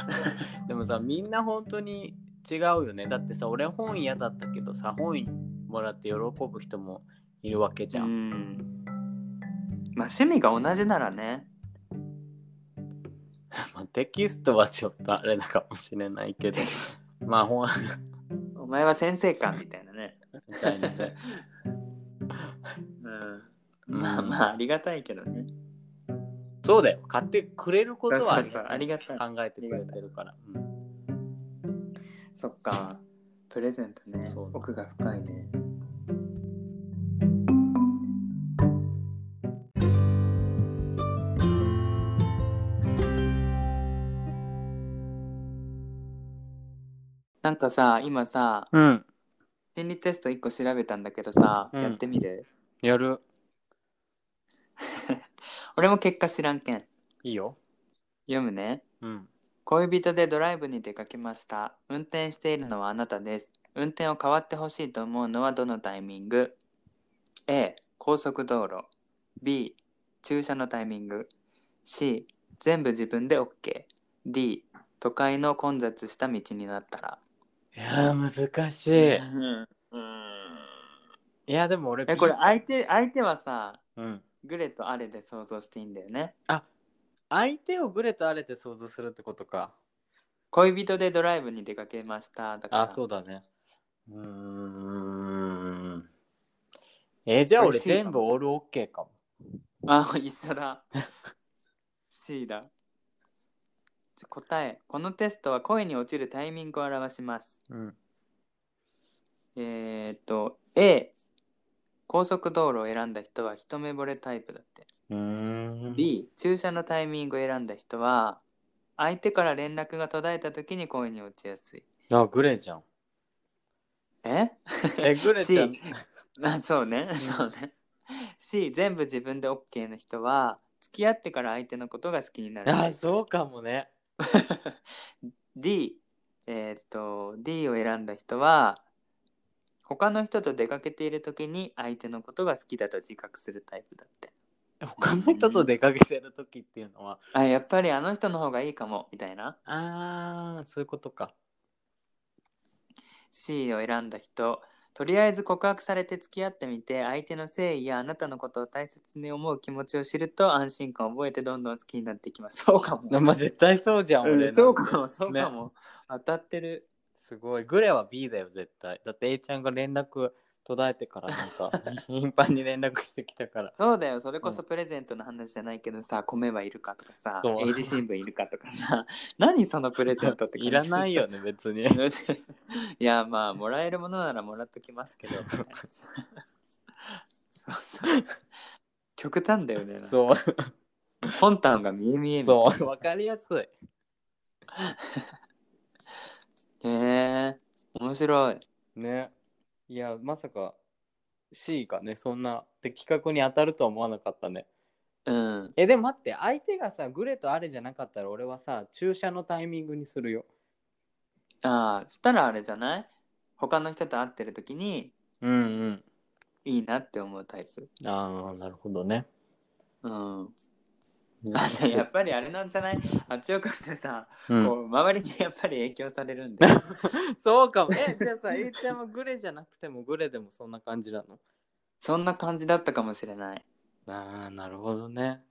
[LAUGHS] でもさ、みんな本当に違うよね。だってさ、俺本嫌だったけどさ、本もらって喜ぶ人もいるわけじゃ。うんんまあ趣味が同じならね [LAUGHS] まあ、テキストはちょっとあれだかもしれないけど、まあ本 [LAUGHS] お前は先生かみたいなね。みたいなね。[LAUGHS] うん、まあまあありがたいけどね。そうだよ。買ってくれることはありがたい。考えてくれてるから。うんそっか。プレゼントね。奥が深いね。なんかさ、今さ、うん。心理テスト1個調べたんだけどさ、うんやってみる？やる。[LAUGHS] 俺も結果知らんけん。いいよ。読むね。うん。恋人でドライブに出かけました。運転しているのはあなたです。運転を変わってほしいと思うのはどのタイミング ?A、高速道路。B、駐車のタイミング。C、全部自分で OK。D、都会の混雑した道になったら。いやー、難しい。うんいや、でも俺、え、これ相手、相手はさ、うん。グレとアレで想像していいんだよね。相手をグレとアレって想像するってことか。恋人でドライブに出かけました。だから。あ、そうだね。うーん。えーじゃあ俺全部オールオッケーかも。あ、一緒だ。C だ。答え。このテストは恋に落ちるタイミングを表します。うん。えー、っと、A。高速道路を選んだ人は一目惚れタイプだって。うーん。B。駐車のタイミングを選んだ人は、相手から連絡が途絶えた時に恋に落ちやすい。あ、グレじゃん。え？え、グレちゃん。あそうね、そうね。C。全部自分で OK の人は、付き合ってから相手のことが好きになる。あ、そうかもね。[LAUGHS] D えーっと D を選んだ人は他の人と出かけている時に相手のことが好きだと自覚するタイプだって。他の人と出かけてる時っていうのは、あやっぱりあの人の方がいいかもみたいな。あー、そういうことか。C を選んだ人とりあえず告白されて付き合ってみて相手の誠意やあなたのことを大切に思う気持ちを知ると安心感を覚えてどんどん好きになっていきます。[LAUGHS] そうかも、まあ、絶対そうじゃん、俺、うんそうかもそうかも、当たってる。すごい。グレは B だよ、絶対。だって A ちゃんが連絡途絶えてからなんか [LAUGHS] 頻繁に連絡してきたから。そうだよ。それこそプレゼントの話じゃないけどさ、米はいるかとかさそう。英字新聞いるかとかさ [LAUGHS] 何そのプレゼントって感じ？いらないよね、別に。[LAUGHS] いやまあもらえるものならもらっときますけど。そうそう。極端だよねそう、本単が見え見えみたいなそう、わかりやすい。へえ。面白い。ね。いや、まさか C がね、そんな的確に当たるとは思わなかったね。うんえ、でも待って、相手がさ、グレとアレじゃなかったら俺はさ、注射のタイミングにするよ。ああしたらあれじゃない？他の人と会ってる時にうんうん。いいなって思うタイプああ、なるほどね。うんあじゃあやっぱりあれなんじゃない？[LAUGHS] 八億ってさ、うん。こう周りにやっぱり影響されるんだよ [LAUGHS] そうかも。え、じゃあさ、[LAUGHS] A ちゃんはグレじゃなくてもグレでもそんな感じなの？そんな感じだったかもしれない。ああ、なるほどね。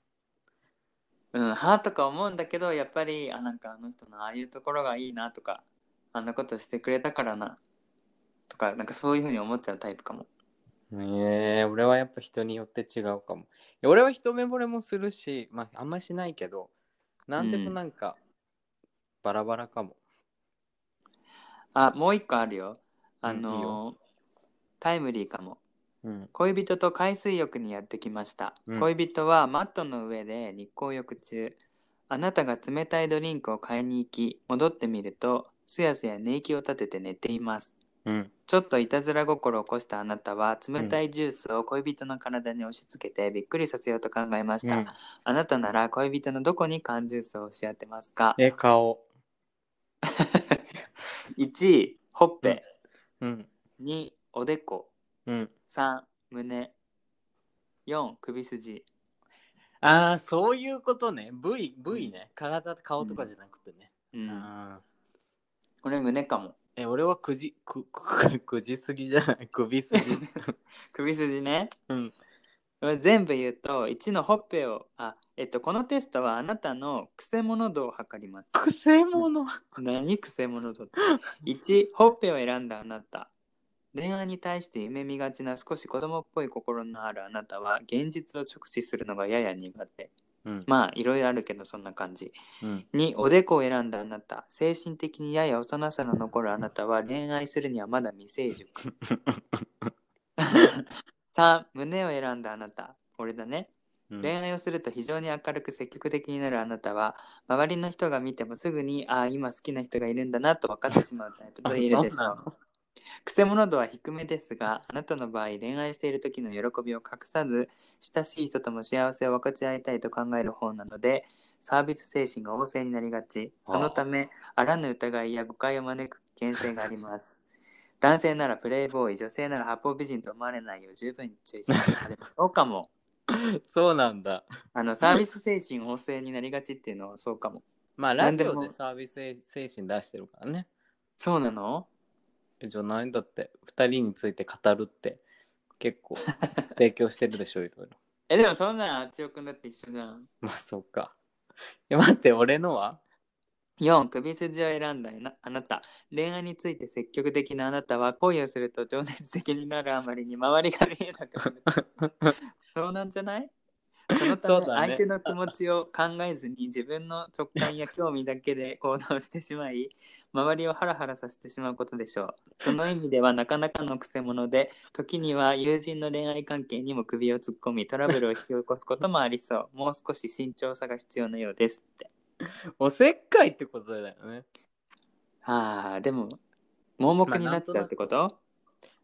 うんはあとか思うんだけどやっぱりあなんかあの人のああいうところがいいなとかあんなことしてくれたからなとかなんかそういうふうに思っちゃうタイプかもええ俺はやっぱ人によって違うかも。いや俺は一目惚れもするし、まああんましないけど、なんでもなんか、バラバラかも。あもう一個あるよ。あうんいいのータイムリーかも。うん。恋人と海水浴にやってきました、うん。恋人はマットの上で日光浴中。あなたが冷たいドリンクを買いに行き戻ってみるとすやすや寝息を立てて寝ていますうん。ちょっといたずら心を起こしたあなたは冷たいジュースを恋人の体に押し付けてびっくりさせようと考えました、うんあなたなら恋人のどこに缶ジュースを押し当てますか？え、顔。[LAUGHS] 1ほっぺ、うん。2おでこうん。3胸4首筋ああ、そういうことね。部位、部位ね。体、顔とかじゃなくてね。うんあーこれ胸かもえ、俺はくじ、く、く、くじすぎじゃない？[LAUGHS] 首すぎ。[LAUGHS] 首筋ね。うん。全部言うと1のほっぺをあえっとこのテストはあなたのくせ者度を測ります。くせ者？何くせ者度？って1ほっぺを選んだあなた。恋愛に対して夢見がちな少し子供っぽい心のあるあなたは現実を直視するのがやや苦手うん。まあいろいろあるけどそんな感じ。うん。2おでこを選んだあなた。精神的にやや幼さの残るあなたは恋愛するにはまだ未成熟。[LAUGHS] 3胸を選んだあなた。これだね。うん。恋愛をすると非常に明るく積極的になるあなたは周りの人が見てもすぐにああ今好きな人がいるんだなと分かってしまうタイプと言えるでしょうくせ者度は低めですがあなたの場合恋愛している時の喜びを隠さず親しい人とも幸せを分かち合いたいと考える方なのでサービス精神が旺盛になりがち。そのためあらぬ疑いや誤解を招く危険性があります。[LAUGHS] 男性ならプレイボーイ女性なら八方美人と思われないよう十分に注意しなさいそうかも。[LAUGHS] そうなんだ。あのサービス精神旺盛になりがちっていうのはそうかも。まあ、ラジオでサービス精神出してるからね。そうなの？えじゃない？だって、二人について語るって結構 [LAUGHS] 提供してるでしょ、いろいろ。えでもそんなんあっちおくんだって一緒じゃん。まあ、そっか。え、待って、俺のは？4首筋を選んだあなあなた。恋愛について積極的なあなたは恋をすると情熱的になるあまりに周りが見えなくなる。[LAUGHS] そうなんじゃない？[LAUGHS] そのため相手の気持ちを考えずに自分の直感や興味だけで行動してしまい周りをハラハラさせてしまうことでしょうその意味ではなかなかのくせ者で時には友人の恋愛関係にも首を突っ込みトラブルを引き起こすこともありそうもう少し慎重さが必要なようですっておせっかいってことだよね。ああでも盲目になっちゃうってこと、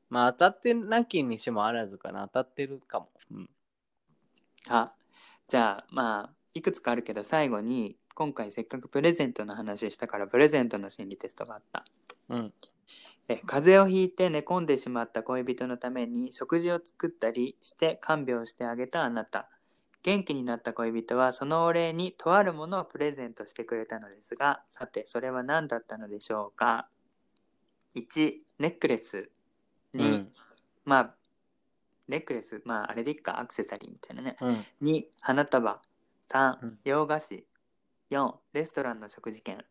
まあ、当たってなきにしもあらずかな。当たってるかも。うん。あじゃあまあいくつかあるけど最後に今回せっかくプレゼントの話したからプレゼントの心理テストがあった。うん。え風邪をひいて寝込んでしまった恋人のために食事を作ったりして看病してあげたあなた。元気になった恋人はそのお礼にとあるものをプレゼントしてくれたのですがさてそれは何だったのでしょうか？1ネックレス。2、うん。まあネックレスまああれでいっかアクセサリーみたいなね。うん。2花束3、うん。洋菓子。4レストランの食事券。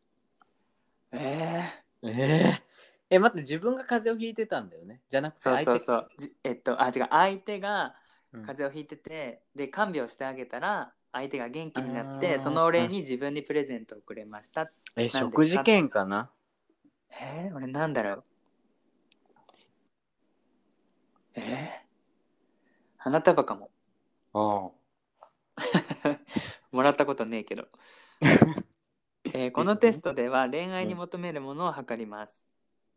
えー、えええ、待って、自分が風邪をひいてたんだよね。じゃなくてそう相手、そう。そうじえっとあ違う。相手がうん。風邪をひいてて、で看病してあげたら相手が元気になっあー。てそのお礼に自分にプレゼントをくれました。え、ですか？食事券かな？えー、俺なんだろう。えー、花束かも。あ [LAUGHS] もらったことねえけど、[LAUGHS] えーこのテストでは恋愛に求めるものを測ります、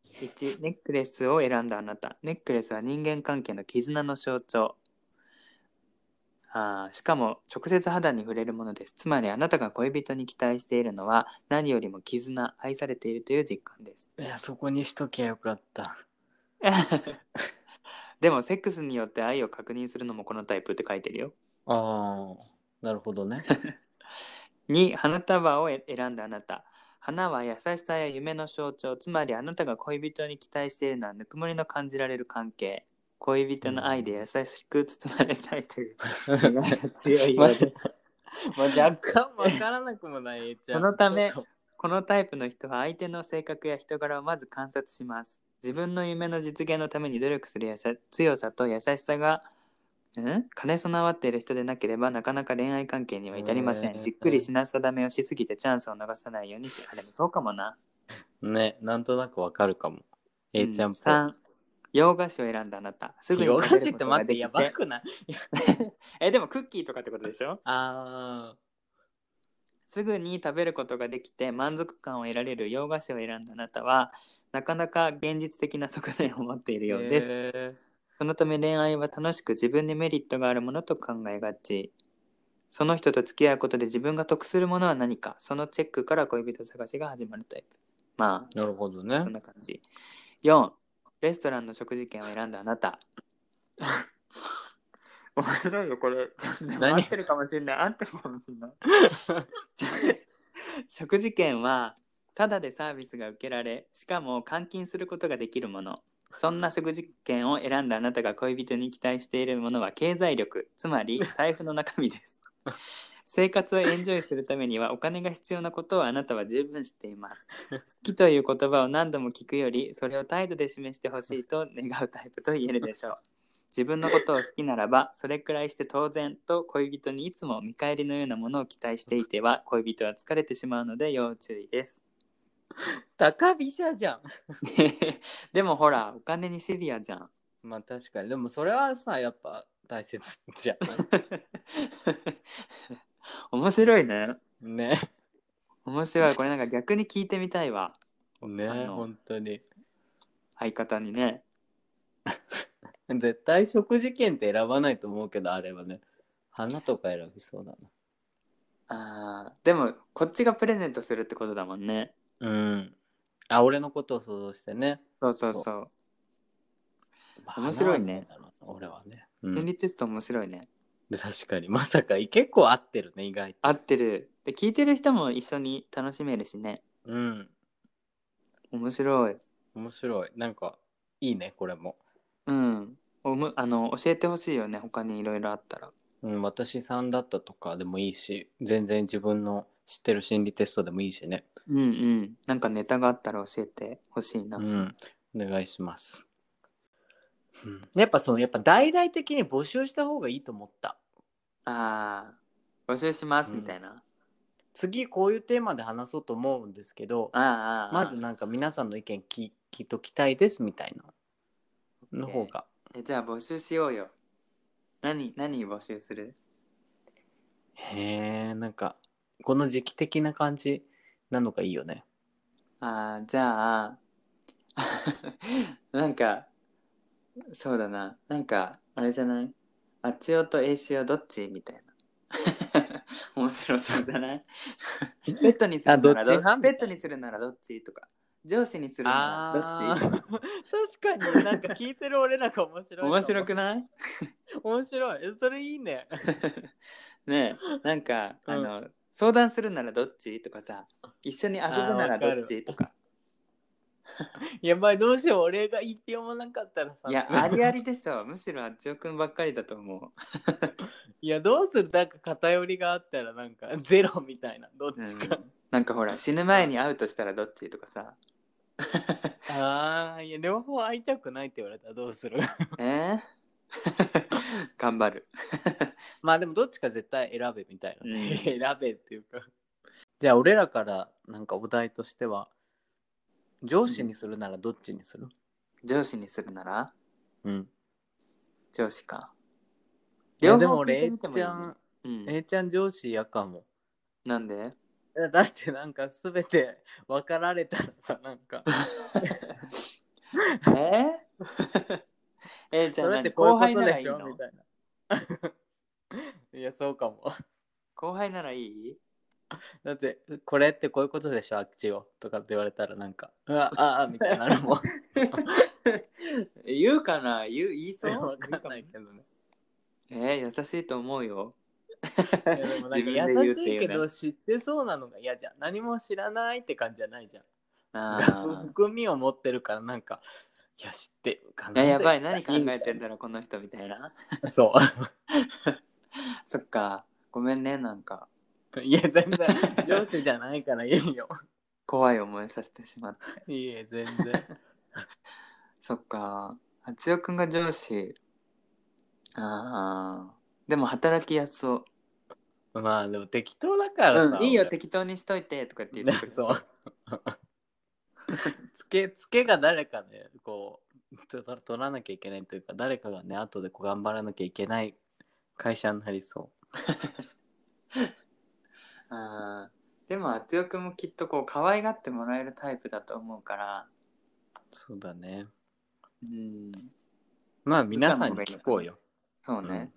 1ネックレスを選んだあなた。ネックレスは人間関係の絆の象徴。あーしかも直接肌に触れるものです。つまりあなたが恋人に期待しているのは何よりも絆愛されているという実感です。いや、そこにしときゃよかった。[LAUGHS] でもセックスによって愛を確認するのもこのタイプって書いてるよ。ああ、なるほどね。[LAUGHS] 2花束をえ選んだあなた。花は優しさや夢の象徴。つまりあなたが恋人に期待しているのはぬくもりの感じられる関係。恋人の愛で優しく包まれたいという [LAUGHS] 願いが強いようです。まあ、若干わからなくもないじゃん。そのためこのタイプの人は相手の性格や人柄をまず観察します自分の夢の実現のために努力するやさ強さと優しさがん？兼ね備わっている人でなければなかなか恋愛関係には至りません、へーじっくり品定めをしすぎてチャンスを逃さないようにしあでもそうかもなね、なんとなくわかるかも。A ちゃんっぽい。3洋菓子を選んだあなた。すぐに洋菓子って待ってやばくない？[LAUGHS] え、でもクッキーとかってことでしょ？あすぐに食べることができて満足感を得られる洋菓子を選んだあなたはなかなか現実的な側面を持っているーようです。へーそのため恋愛は楽しく自分にメリットがあるものと考えがち。その人と付き合うことで自分が得するものは何か、そのチェックから恋人探しが始まるタイプ。まなるほどあ、ねこんな感じ。4、レストランの食事券を選んだあなた。面白いよ、これ。ちょっとでも何？合ってるかもしれない。合ってるかもしれない。[LAUGHS] 食事券は、ただでサービスが受けられ、しかも換金することができるもの。そんな食事券を選んだあなたが恋人に期待しているものは経済力、つまり [LAUGHS] 財布の中身です。生活をエンジョイするためにはお金が必要なことをあなたは十分知っています。好きという言葉を何度も聞くより、それを態度で示してほしいと願うタイプと言えるでしょう。自分のことを好きならば、それくらいして当然と恋人にいつも見返りのようなものを期待していては、恋人は疲れてしまうので要注意です。高飛車じゃん。[LAUGHS] でもほら、お金にシビアじゃん。まあ確かに。でもそれはさ、やっぱ大切じゃ [LAUGHS] 面白いね。ん。ね。面白い。これなんか逆に聞いてみたいわ。ね、本当に。相方にね。絶対食事券って選ばないと思うけど、あれはね。花とか選びそうだあーでも、こっちがプレゼントするってことだもんね。な。うん。あ、俺のことを想像してね。そうそうそう。まあ面白いね。花はどうだろうな俺はね。うん心理テスト面白いね。で確かに。まさか、結構合ってるね、意外と。合ってる。で、聞いてる人も一緒に楽しめるしね。うん。面白い。面白い。なんか、いいね、これも。うん。おむあの教えてほしいよね。他にいろいろあったら。うん、私さんだったとかでもいいし、全然自分の知ってる心理テストでもいいしね。うんうん。なんかネタがあったら教えてほしいな。うん、お願いします。うん、やっぱそのやっぱ大々的に募集した方がいいと思った。ああ、募集しますうんみたいな。次こういうテーマで話そうと思うんですけど、ああああ、まずなんか皆さんの意見聞聞いときたいですみたいなの方が。えじゃあ募集しようよ。何、何募集する？へえ、なんかこの時期的な感じなのがいいよね。ああ、じゃあ、[LAUGHS] なんか、そうだな。なんか、あれじゃない？あちおとえいしおどっちみたいな。[LAUGHS] 面白そうじゃない？ペットにするならあどっち？ットにするならどっち？とか。上司にするならどっち？[LAUGHS] 確かになんか聞いてる俺らが面白い。面白くない？[LAUGHS] 面白い。えそれいいね。[LAUGHS] ねえなんか、うん。あの相談するならどっち？とかさ一緒に遊ぶならどっち？とか。やばいどうしよう。俺が一票もなかったらさ。いやありありでしょ。むしろあっちおくんばっかりだと思う、いやどうする？なんか偏りがあったらなんかゼロみたいな。どっうん。ちか、なんかほら死ぬ前に会うとしたらどっち？とかさ [LAUGHS] ああいや両方会いたくないって言われたらどうする？えー？[LAUGHS] 頑張る。[LAUGHS] まあでもどっちか絶対選べみたいな、うん。選べっていうか。じゃあ俺らからなんかお題としては上司にするならどっちにする？上司にするなら？うん。上司か。いや両方でも俺 A ちゃんうん、A ちゃん上司嫌かも。なんで？だってなんか全て分かられたらさなんか [LAUGHS] え？[LAUGHS] ー、えーじゃあそれって何後輩ならいいことでしょ？みのたいな。[LAUGHS] いや、そうかも。後輩ならいい？だって、これってこういうことでしょ、あっちを？とかって言われたら、なんか、うわ、ああ、みたいになるもん。言うかな？言う言いそう？わかんないけどね。えー、優しいと思うよ。自分で言う優っていうねしいけど、知ってそうなのが嫌じゃん。何も知らないって感じじゃないじゃん。あ含みを持ってるから、なんか、いや、知ってる。あ。いややばい、何考えてんだろう、この人みたいな。そ [LAUGHS] そっか、ごめんね、なんか、う。いや、全然、上司じゃないからいいよ。怖い思いさせてしまって。いいえ、全然。[LAUGHS] そっか、八代くんが上司。ああ。でも働きやすそう。まあ、でも適当だからさ。うん、いいよ、俺適当にしといてとかって言って [LAUGHS] そう。つけつけが誰かでこうと取らなきゃいけないというか誰かがね後でこう頑張らなきゃいけない会社になりそ [LAUGHS] あーでもあつよくんもきっとこう可愛がってもらえるタイプだと思うから。うそうだね。うん。まあ皆さんに聞こうよ。そうね、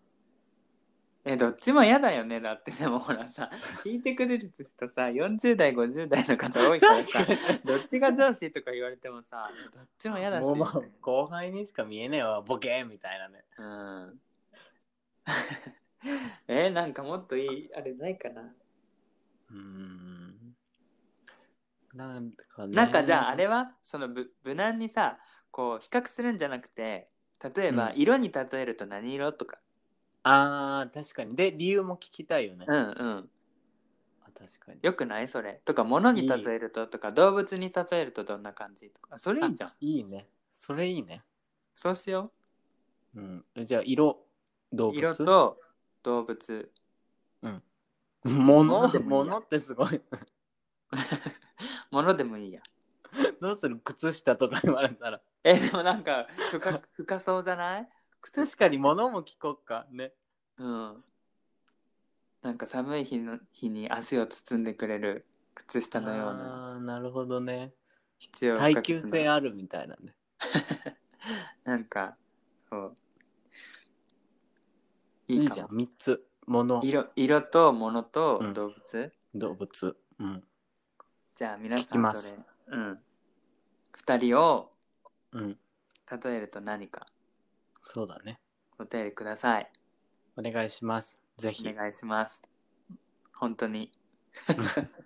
えどっちも嫌だよね。だってでもほらさ [LAUGHS] 聞いてくれる人さ40代50代の方多いからさどっちが上司とか言われてもさどっちも嫌だしもうもう後輩にしか見えねえわボケーみたいなね。うん。[LAUGHS] えなんかもっといいあれないかな、うーん。なんかね。なんかじゃああれは？そのぶ無難にさこう比較するんじゃなくて例えばうん。色に例えると何色とかあー確かに。で理由も聞きたいよね、うんうん。あ確かに。よくないそれ？とか物に例えると？とか動物に例えるとどんな感じ？とかそれいいじゃん。いいね。それいいね。そうしよう。ん。じゃあ色？動う物？色と動物。物？物でもいいや。物ってすごい。[LAUGHS] 物でもいいや。どうする？靴下とか言われたら。えでもなんか深深そうじゃない？靴確かに物も聞こうか。ね。うん。なんか寒い日の日に足を包んでくれる靴下のような。あーなるほどね。必要不耐可欠な。久性あるみたいなね。[LAUGHS] なんかそう。いいかも。いいじゃん。3つ。物。色色と物とうん。動物、動物。うん。じゃあ皆聞きさんます。それ？うん。2人をうん。例えると何かそうだね。お便りください。お願いします。ぜひ。お願いします。本当に。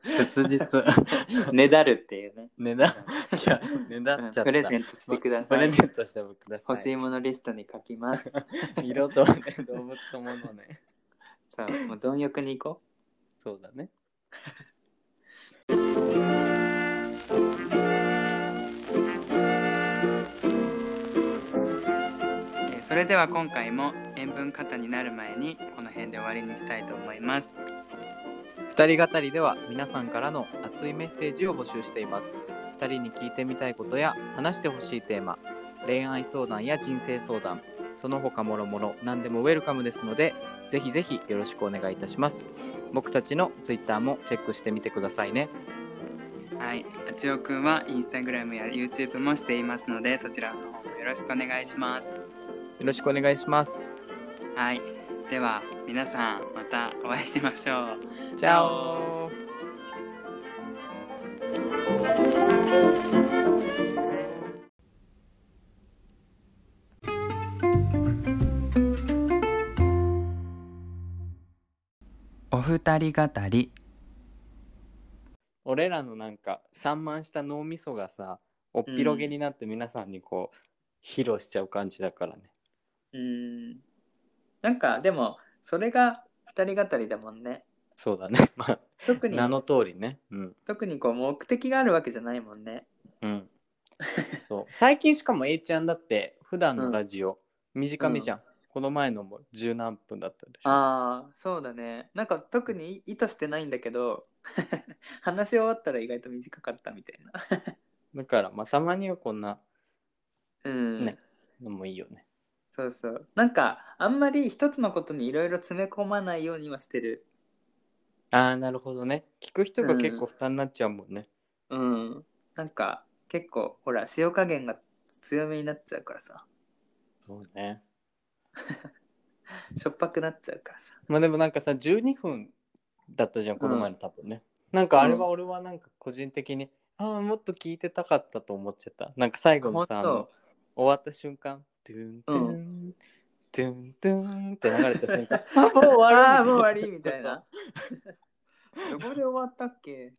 切実。[LAUGHS] ねだるっていうね。ねだ？いやねだっちゃった。プレゼントしてください。プレゼントしてください欲しいものリストに書きます。[LAUGHS] 色と、ね、動物と物ね。さあもう貪欲に行こそうだね。う、それでは今回も塩分過多になる前にこの辺で終わりにしたいと思います。二人語りでは皆さんからの熱いメッセージを募集しています。二人に聞いてみたいことや話してほしいテーマ恋愛相談や人生相談その他もろもろ何でもウェルカムですのでぜひぜひよろしくお願いいたします。僕たちの Twitter もチェックしてみてくださいね。はい。あちおくんはインスタグラムや YouTube もしていますのでそちらの方もよろしくお願いします。よろしくお願いします。はい。では皆さんまたお会いしましょう。チャオ。お二人語り。俺らのなんか散漫した脳みそがさおっぴろげになって皆さんにこう、披露しちゃう感じだからねうん。なんかでもそれが二人語りだもんね。そうだね。[LAUGHS] まあ特に名の通りね。うん。特にこう目的があるわけじゃないもんね。うん。そう。[LAUGHS] 最近しかも A ちゃんだって普段のラジオ、短めじゃん、この前のも十何分だったでしょ。ああそうだね。なんか特に意図してないんだけど [LAUGHS] 話し終わったら意外と短かったみたいな。だからまあたまにはこんなうん、ねのもいいよねそうそう。なんかあんまり一つのことにいろいろ詰め込まないようにはしてる。ああなるほどね。聞く人が結構負担になっちゃうもんね、うん。なんか結構ほら塩加減が強めになっちゃうからさ。そうね。[LAUGHS] しょっぱくなっちゃうからさ。まあでもなんかさ12分だったじゃんこの前の多分ね、なんかあれは俺はなんか個人的に、ああもっと聞いてたかったと思っちゃった。なんか最後のさあほんとの終わった瞬間トゥントゥン、トゥントゥンって流れた瞬間。[LAUGHS] あもう終わるああもう終わりみたいな。[LAUGHS] どこで終わったっけ？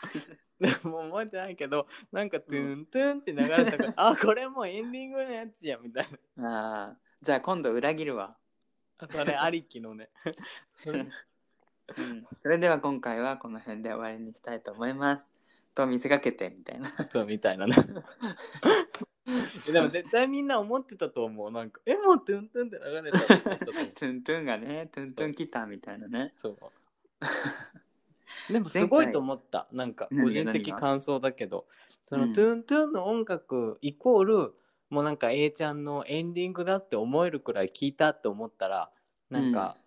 [LAUGHS] でも覚えてないけどなんかトゥントゥンって流れたから、あこれもうエンディングのやつじゃんみたいな。ああじゃあ今度裏切るわ、あそれありきのね。うん、それでは今回はこの辺で終わりにしたいと思います。と見せかけてみたいな。そうみたいなねでも絶対みんな思ってたと思う。なんかえもうトゥントゥンって流れたと思う。[LAUGHS] トゥントゥンがねトゥントゥン来たみたいなね。そう。[LAUGHS] でもすごいと思った。なんか個人的感想だけど、そのうん。トゥントゥンの音楽イコールもうなんか A ちゃんのエンディングだって思えるくらい聞いたって思ったらなんか、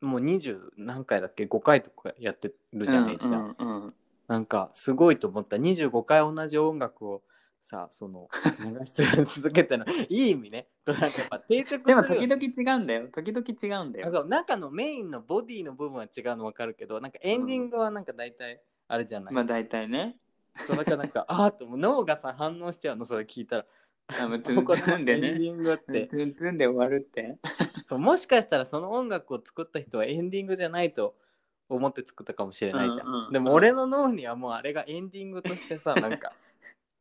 もう20何回だっけ？5回とかやってるじゃん、A ちゃん。うんうんうん。なんかすごいと思った。25回同じ音楽をさその [LAUGHS] 流し続けたのいい意味ね。となんかやっぱ定着でも時々違うんだよ。時々違うんだよ。あそう。中のメインのボディの部分は違うの分かるけどなんかエンディングはなんか大体あれじゃない、まあ大体ね。そうだからなんか [LAUGHS] あーっともう。脳がさ反応しちゃうのそれ聞いたら。あもう [LAUGHS] トゥントゥンでエンデねィングって。トゥントゥンで終わるって。そうもしかしたらその音楽を作った人はエンディングじゃないと思って作ったかもしれないじゃん、うんうん。でも俺の脳にはもうあれがエンディングとしてさなんか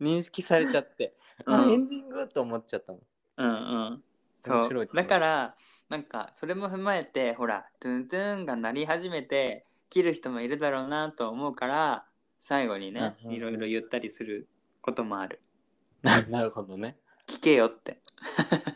認識されちゃって、あ [LAUGHS] うん。エンディングと思っちゃったもん。うんうん。そう。だからなんかそれも踏まえてほらトゥントゥンが鳴り始めて切る人もいるだろうなと思うから最後にねうんうんうん。いろいろ言ったりすることもある。な [LAUGHS] なるほどね。聞けよって。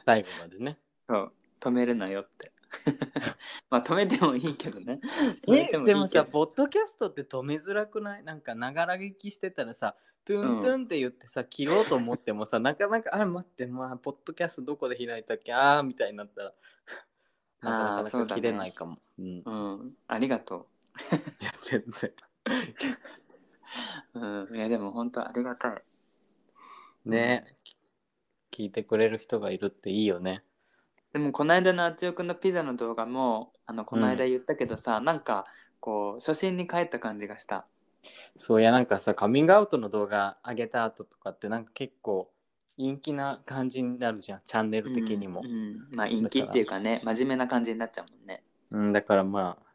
最後までね。[LAUGHS] そう。止めるなよって [LAUGHS] まあ止めてもいいけどね。えでもさポッドキャストって止めづらくない？なんかながら聞きしてたらさトゥントゥンって言ってさ、切ろうと思ってもさ [LAUGHS] なかなかあれ待ってまあポッドキャストどこで開いたっけ？あーみたいになったら [LAUGHS] なかなか切れないかも、うん。うん。ありがといや全然。う、うん、いやでも本当ありがたい。ね、聞いてくれる人がいるっていいよねでもこの間のあつよくんのピザの動画もあのこの間言ったけどさ、なんかこう初心に帰った感じがした。そういやなんかさカミングアウトの動画上げた後とかってなんか結構陰気な感じになるじゃん。チャンネル的にも。う、んうん。まあ陰気っていうかね真面目な感じになっちゃうもんね。うん、だからまあ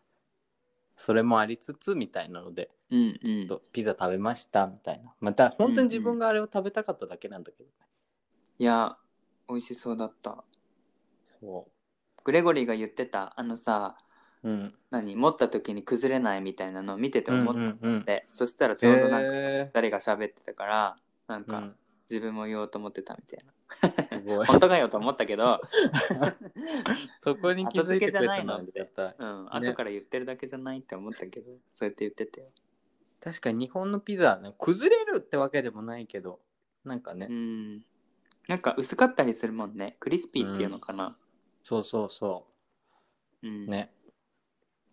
それもありつつみたいなのでうんうん。ちょっとピザ食べましたみたいな。また本当に自分があれを食べたかっただけなんだけどね、いや美味しそうだったそグレゴリーが言ってたあのさううん。何持った時に崩れないみたいなのを見てて思ったうんうんうん。で、そしたらちょうどなんかへ誰が喋ってたからなんかうん。自分も言おうと思ってたみたいな、ーすごい。本当かよと思ったけど、[LAUGHS] そこに気づいてくれたな。いのってうん、後から言ってるだけじゃないって思ったけど、そうやって言ってたよ。確かに日本のピザ、ね、崩れるってわけでもないけどなんかね、うん。なんか薄かったりするもんね。クリスピーっていうのかな、そうそうそう。ん。うね。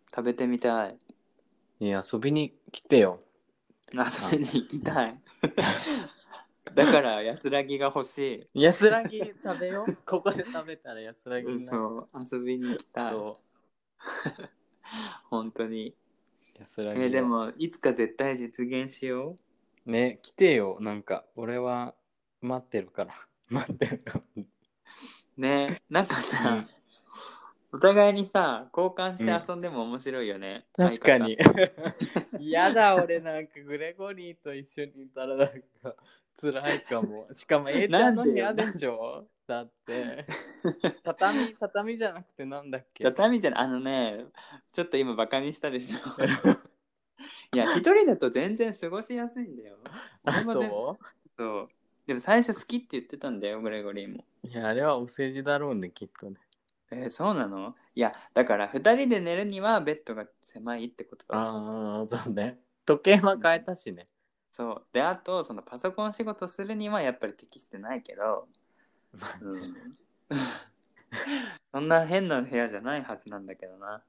食べてみたい。いや遊びに来てよ。[LAUGHS] 遊びに行きたい。[LAUGHS] だから安らぎが欲し安らぎ食べよう。ここで食べたら安らぎいになる。そう遊びに行きたい。そ本当に。う安らぎをえでもいつか絶対実現しよね来てよ。なんか俺は待ってるから。待ってるから。うね。なんかさ、うん。お互いにさ交換して遊んでも面白いよね、確かに。相 [LAUGHS] 嫌だ俺なんかグレゴリーと一緒にいたらなんか辛いかも。しかも A ちゃんの部屋でしょ？だって。畳畳じゃなくてなんだっけ？方畳じゃないあのねちょっと今バカにしたでしょ。いや一人だと全然過ごしやすいんだよ。そそうでも最初好きって言ってたんだよグレゴリーも。ういやあれはお世辞だろうねきっとね。えーそうなの？いやだから2人で寝るにはベッドが狭いってことだ。ああそうね。時計は変えたしね。そう。であとそのパソコン仕事するにはやっぱり適してないけど、うん、そんな変な部屋じゃないはずなんだけどな。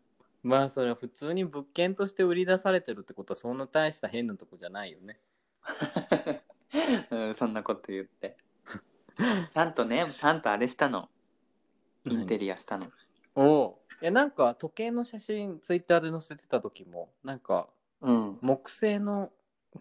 まあそれは普通に物件として売り出されてるってことはそんな大した変なとこじゃないよね [LAUGHS] [LAUGHS] うん、そんなこと言って。[LAUGHS] ちゃんとねちゃんとあれしたの。インテリアしたの。おういやなんか時計の写真ツイッターで載せてた時もなんかうん。木製の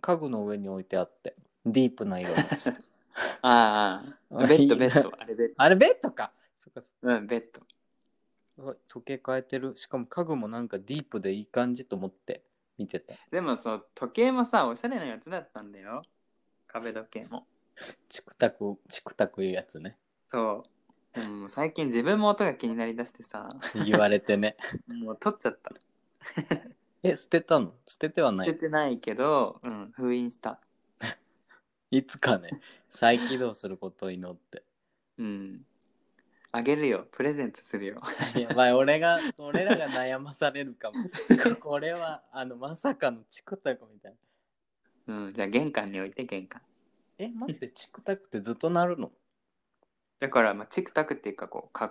家具の上に置いてあってディープな色の。[LAUGHS] ああベッドベッド。あれベッド。あれベッドか。そっかそっうんベッド。か時計変えてる。しかも家具もなんかディープでいい感じと思って見てたでもそう時計もさおしゃれなやつだったんだよ壁時計も。チクタクチクタクいうやつね。そう。でも最近自分も音が気になりだしてさ。言われてね。[LAUGHS] もう取っちゃった。え捨てたの？捨ててはな捨ていてないけど、うん、封印した。いつかね再起動することを祈って。うん。あげるよ。プレゼントするよ。[LAUGHS] やばい俺が俺らが悩まされるかも。これはあのまさかのチクタクみたいなうんじゃあ玄関に置いて玄関。え待ってチクタクってずっと鳴るの？だから、まあ、チクタクっていうか、こう、カッ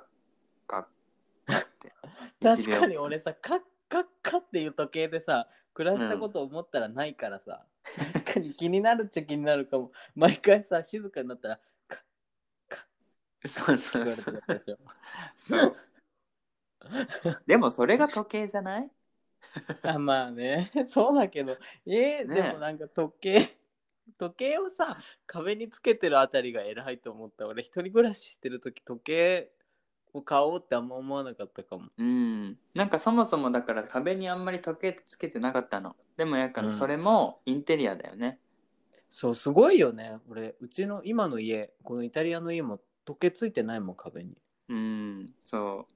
カッカッって。[LAUGHS] 確か1に俺さカッカッカッっていう時計でさ暮らしたこと思ったらないからさ、確かに気になるっちゃ気になるかも。[LAUGHS] 毎回さ静かになったらカッ秒そうそ言われてうそう。たでしょ。そう。でも、それが時計じゃない？[LAUGHS] あまあね。[LAUGHS] そうだけど。えーねでもなんか時計 [LAUGHS] 時計をさ壁につけてるあたりが偉いと思った。俺一人暮らししてる時時計を買おうってあんま思わなかったかも。うん。なんかそもそもだから壁にあんまり時計つけてなかったの。でもやからうん。それもインテリアだよね。そうすごいよね。俺うちの今の家このイタリアの家も時計ついてないもん壁に。うん、そう。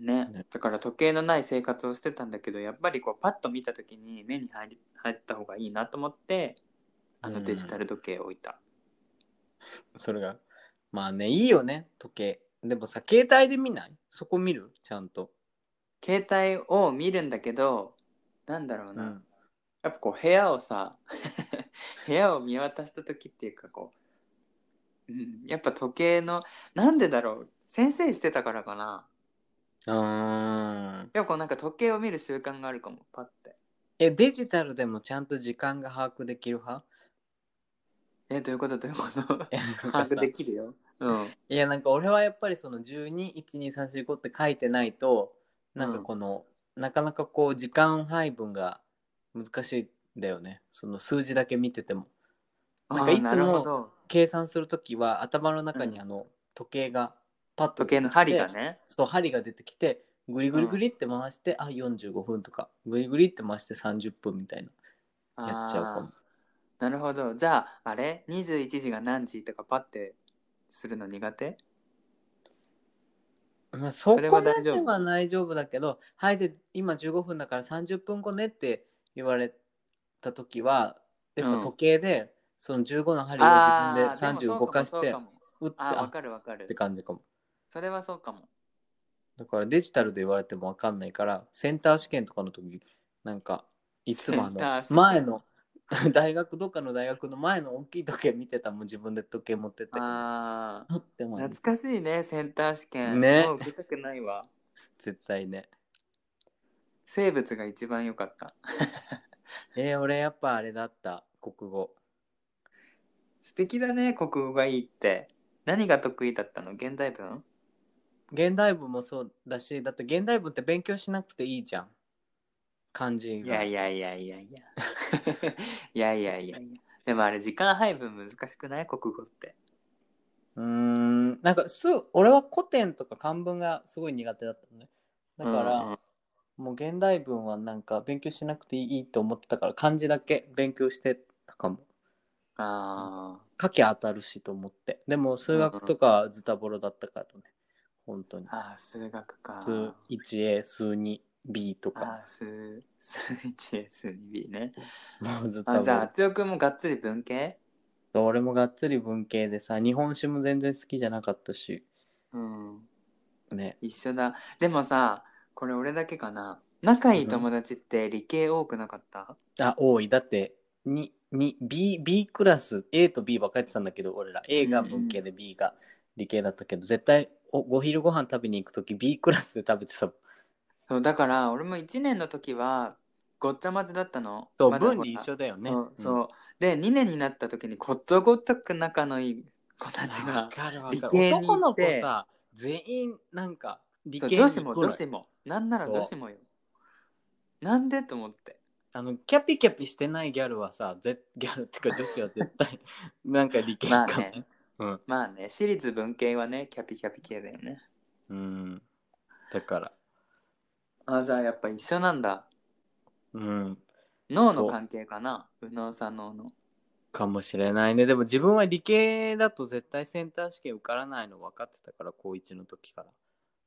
ね。ね。だから時計のない生活をしてたんだけどやっぱりこうパッと見た時に目に入り入った方がいいなと思ってあうん。のデジタル時計を置いた。それがまあねいいよね時計。でもさ携帯で見ない？そこ見る？ちゃんと。携帯を見るんだけどなんだろうな、うん。やっぱこう部屋をさ [LAUGHS] 部屋を見渡した時っていうかこう、うん、やっぱ時計のなんでだろう？先生してたからかなあー。やっぱこうなんか時計を見る習慣があるかもパッて。えデジタルでもちゃんと時間が把握できる派？えどういうこと？どういうこと？把握できるよ。うん。いやなんか俺はやっぱりその121234って書いてないとなんかこの、なかなかこう時間配分が難しいんだよね。その数字だけ見てても。なんかいつも計算するときは頭の中にあの時計がパッと時計の針がね。そう針が出てきてグリグリグリって回して、あ45分とか。グリグリって回して30分みたいな。やっちゃうかも。なるほど。じゃああれ？21時が何時とかパッてするの苦手？まあ、そこまでは大丈夫だけど、はい、じゃあ今15分だから30分後ねって言われたときは、やっうん。ぱ時計で、その15の針をあ自分で30ーも動かしてそうかも。打ってあーわあかるわかる。って感じかも。それはそうかも。だからデジタルで言われても分かんないから、センター試験とかの時なんか、いつもあのセンター試験。前の [LAUGHS] 大学、どっかの大学の前の大きい時計見てたもん、自分で時計持ってって。あー。とっても懐かしいねセンター試験。ね。もう受けたくないわ。絶対ね。生物が一番良かった。[LAUGHS] えー、俺やっぱあれだった、国語。素敵だね国語がいいって。何が得意だったの？現代文？現代文もそうだしだって現代文って勉強しなくていいじゃん。漢字いがやいやいやいやいや。[LAUGHS] いやいやいやいや。でもあれ時間配分難しくない国語って。うーん。なんかす俺は古典とか漢文がすごい苦手だったのね。だから、うんうん。もう現代文はなんか勉強しなくていいと思ってたから漢字だけ勉強してたかも。ああ書き当たるしと思って。でも数学とかはズタボロだったからね、本当にー。あー数学か数 1A、数 2B とか。あー数数 1A 数 2B ねもうズタボロあじゃああつよくんもがっつり文系？そう俺もがっつり文系でさ、日本史も全然好きじゃなかったし。うんね。一緒だでもさこれ俺だけかな仲いい友達って理系多くなかった、あ、多い。だって、に、に、B、B クラス、A と B 分かれてたんだけど、俺ら。A が文系で B が理系だったけど、絶対お、ご昼ご飯食べに行くとき B クラスで食べてたもん。そうだから俺も1年の時はごっちゃ混ぜだったの。そう、ま分離一緒だよね。そうそう、で2年になった時にことごとく仲のいい子たちわがかるわかる。理系に行って。男の子さ、全員、なんか、理そう女子も女子も。なんなら女子もよ。なんでと思って。あの、キャピキャピしてないギャルはさ、ぜギャルってか女子は絶対、[LAUGHS] なんか理系かもまあねうん。まあね私立文系はねキャピキャピ系だよねうん。だから、あじゃあやっぱ一緒なんだうん。脳の関係かな？右脳左脳のかもしれないね。でも自分は理系だと絶対センター試験受からないの分かってたから、高1の時から。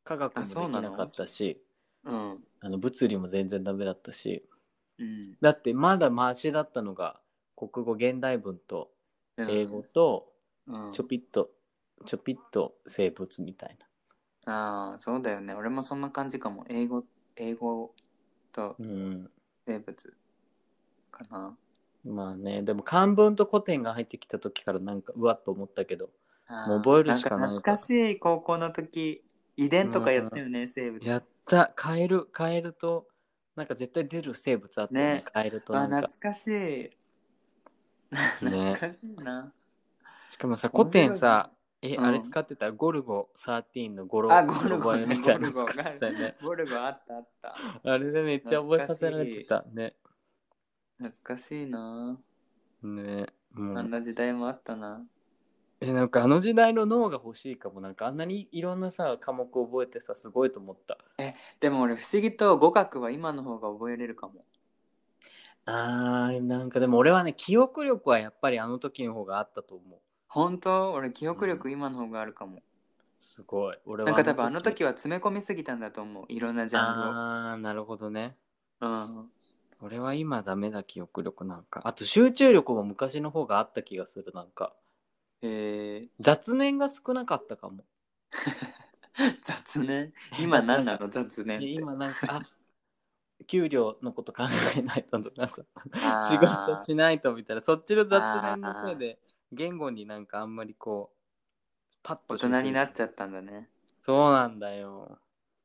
科学もでそうなの？なかったし、うんあの物理も全然ダメだったし、うんだってまだマシだったのが、国語現代文と英語とうん。ちょぴっと、ちょぴっと生物みたいああそうだよね。俺もそんな感じかも。英語英語とな。うん。生物かな。まあね、でも漢文と古典が入ってきた時からなんかうわっと思ったけど、もう覚えるしかないんか懐かしい高校の時遺伝とかやったよね、生物。やった。カエルカエルとなんか絶対出る生物あったよねね。カエルとあなんか。懐かしい。[LAUGHS] 懐かしいな、しかもさ古典さえ、うん。あれ使ってた？ゴルゴ13のゴロあゴルゴ。ロねみたいなのゴルゴ使ってたよね。[LAUGHS] ゴルゴあったあった。あれでめっちゃ覚えさせられてたね。懐かしい。な、ねもあんうな時代もあったな。えなんかあの時代の脳が欲しいかも。なんかあんなにいろんなさ科目覚えてさすごいと思った。でも俺不思議と語学は今の方が覚えれるかも。あーなんかでも俺はね記憶力はやっぱりあの時の方があったと思う本当？俺記憶力今の方があるかも、すごい。俺はなんか多分あの時は詰め込みすぎたんだと思う。いろんなジャンああーなるほどね。ルをうん。俺は今ダメだ記憶力なんか。あと集中力も昔の方があった気がするなんか。えー、雑念が少なかったかも。[LAUGHS] 雑念？今何なの？[LAUGHS] 雑念って。いや今なんかあ給料のこと考えないととかさ。あー。仕事しないとみたいな。そっちの雑念のせいで言語になんかあんまりこうパッと大人になっゃちゃったんだね。そうなんだよ。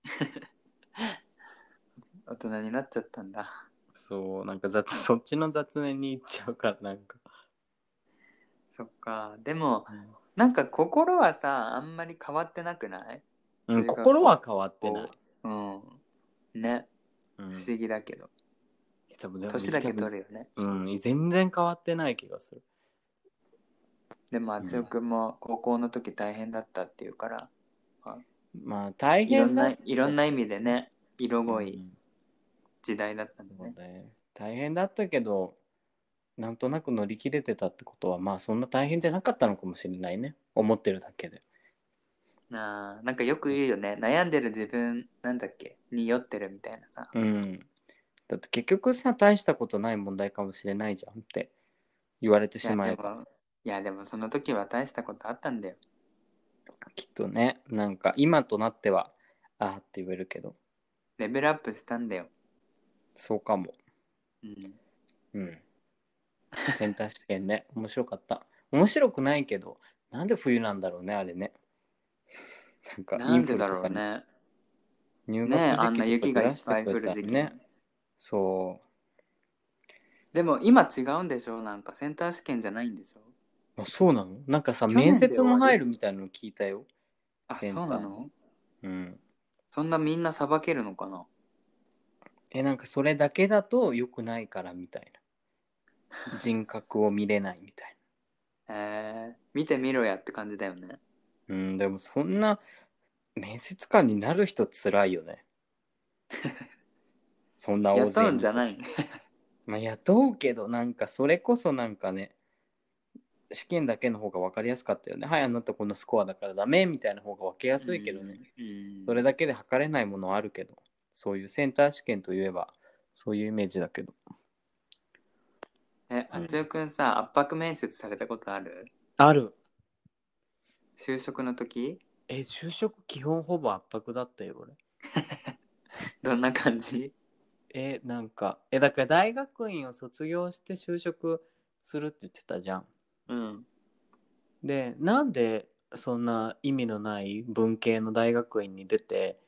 [LAUGHS] 大人になっちゃったんだ。そうなんか雑 [LAUGHS] そっちの雑念にいっちゃうからなんか、そっか。でもなんか心はさあんまり変わってなくない？うん、中学校。心は変わってない、うん。ね。うん、不思議だけど、多分でも年だけ取るよね。うん全然変わってない気がするでもあつよくんも高校の時大変だったっていうから、まあ大いろん変だないろんな意味でね色濃いうん。時代だったんだね、そうね。大変だったけどなんとなく乗り切れてたってことはまあそんな大変じゃなかったのかもしれないね。思ってるだけで。なあなんかよく言うよね。悩んでる自分なんだっけ？に酔ってるみたいなさ。うん。だって結局さ大したことない問題かもしれないじゃんって言われてしまえば。でもいやでもその時は大したことあったんだよ。きっとねなんか今となってはああって言えるけど。レベルアップしたんだよ。そうかも。うん。うん。センター試験ね。[LAUGHS] 面白かった。面白くないけどなんで冬なんだろうねあれね。[LAUGHS] なんかなんでだろうインフルとかにね入ねあんな雪がいっとかずらしてぱい降るくれたら時期。にねそう。でも今違うんでしょ？なんかセンター試験じゃないんでしょ？あそうなの？なんかさ去年で面接も入るみたいなの聞いたよ。あそうなの？うん。そんなみんなさばけるのかな？えなんかそれだけだと良くないからみたいな。[LAUGHS] 人格を見れないみたいえー、見てみろやって感じだよね。なうんでもそんな面接官になる人つらいよね。[LAUGHS] そんな大勢雇うんじゃない [LAUGHS] まあ雇うけどなんかそれこそなんかね試験だけの方が分かりやすかったよね。はいあなたこのスコアだからダメみたいな方が分けやすいけどね、うんそれだけで測れないものはあるけど。そういうセンター試験といえばそういうイメージだけど。えあつよくんさ圧迫面接されたことある？ある。就職の時？え就職基本ほぼ圧迫だったよ俺。[LAUGHS] どんな感じ？えなんかえだから大学院を卒業して就職するって言ってたじゃんうん。でなんでそんな意味のない文系の大学院に出て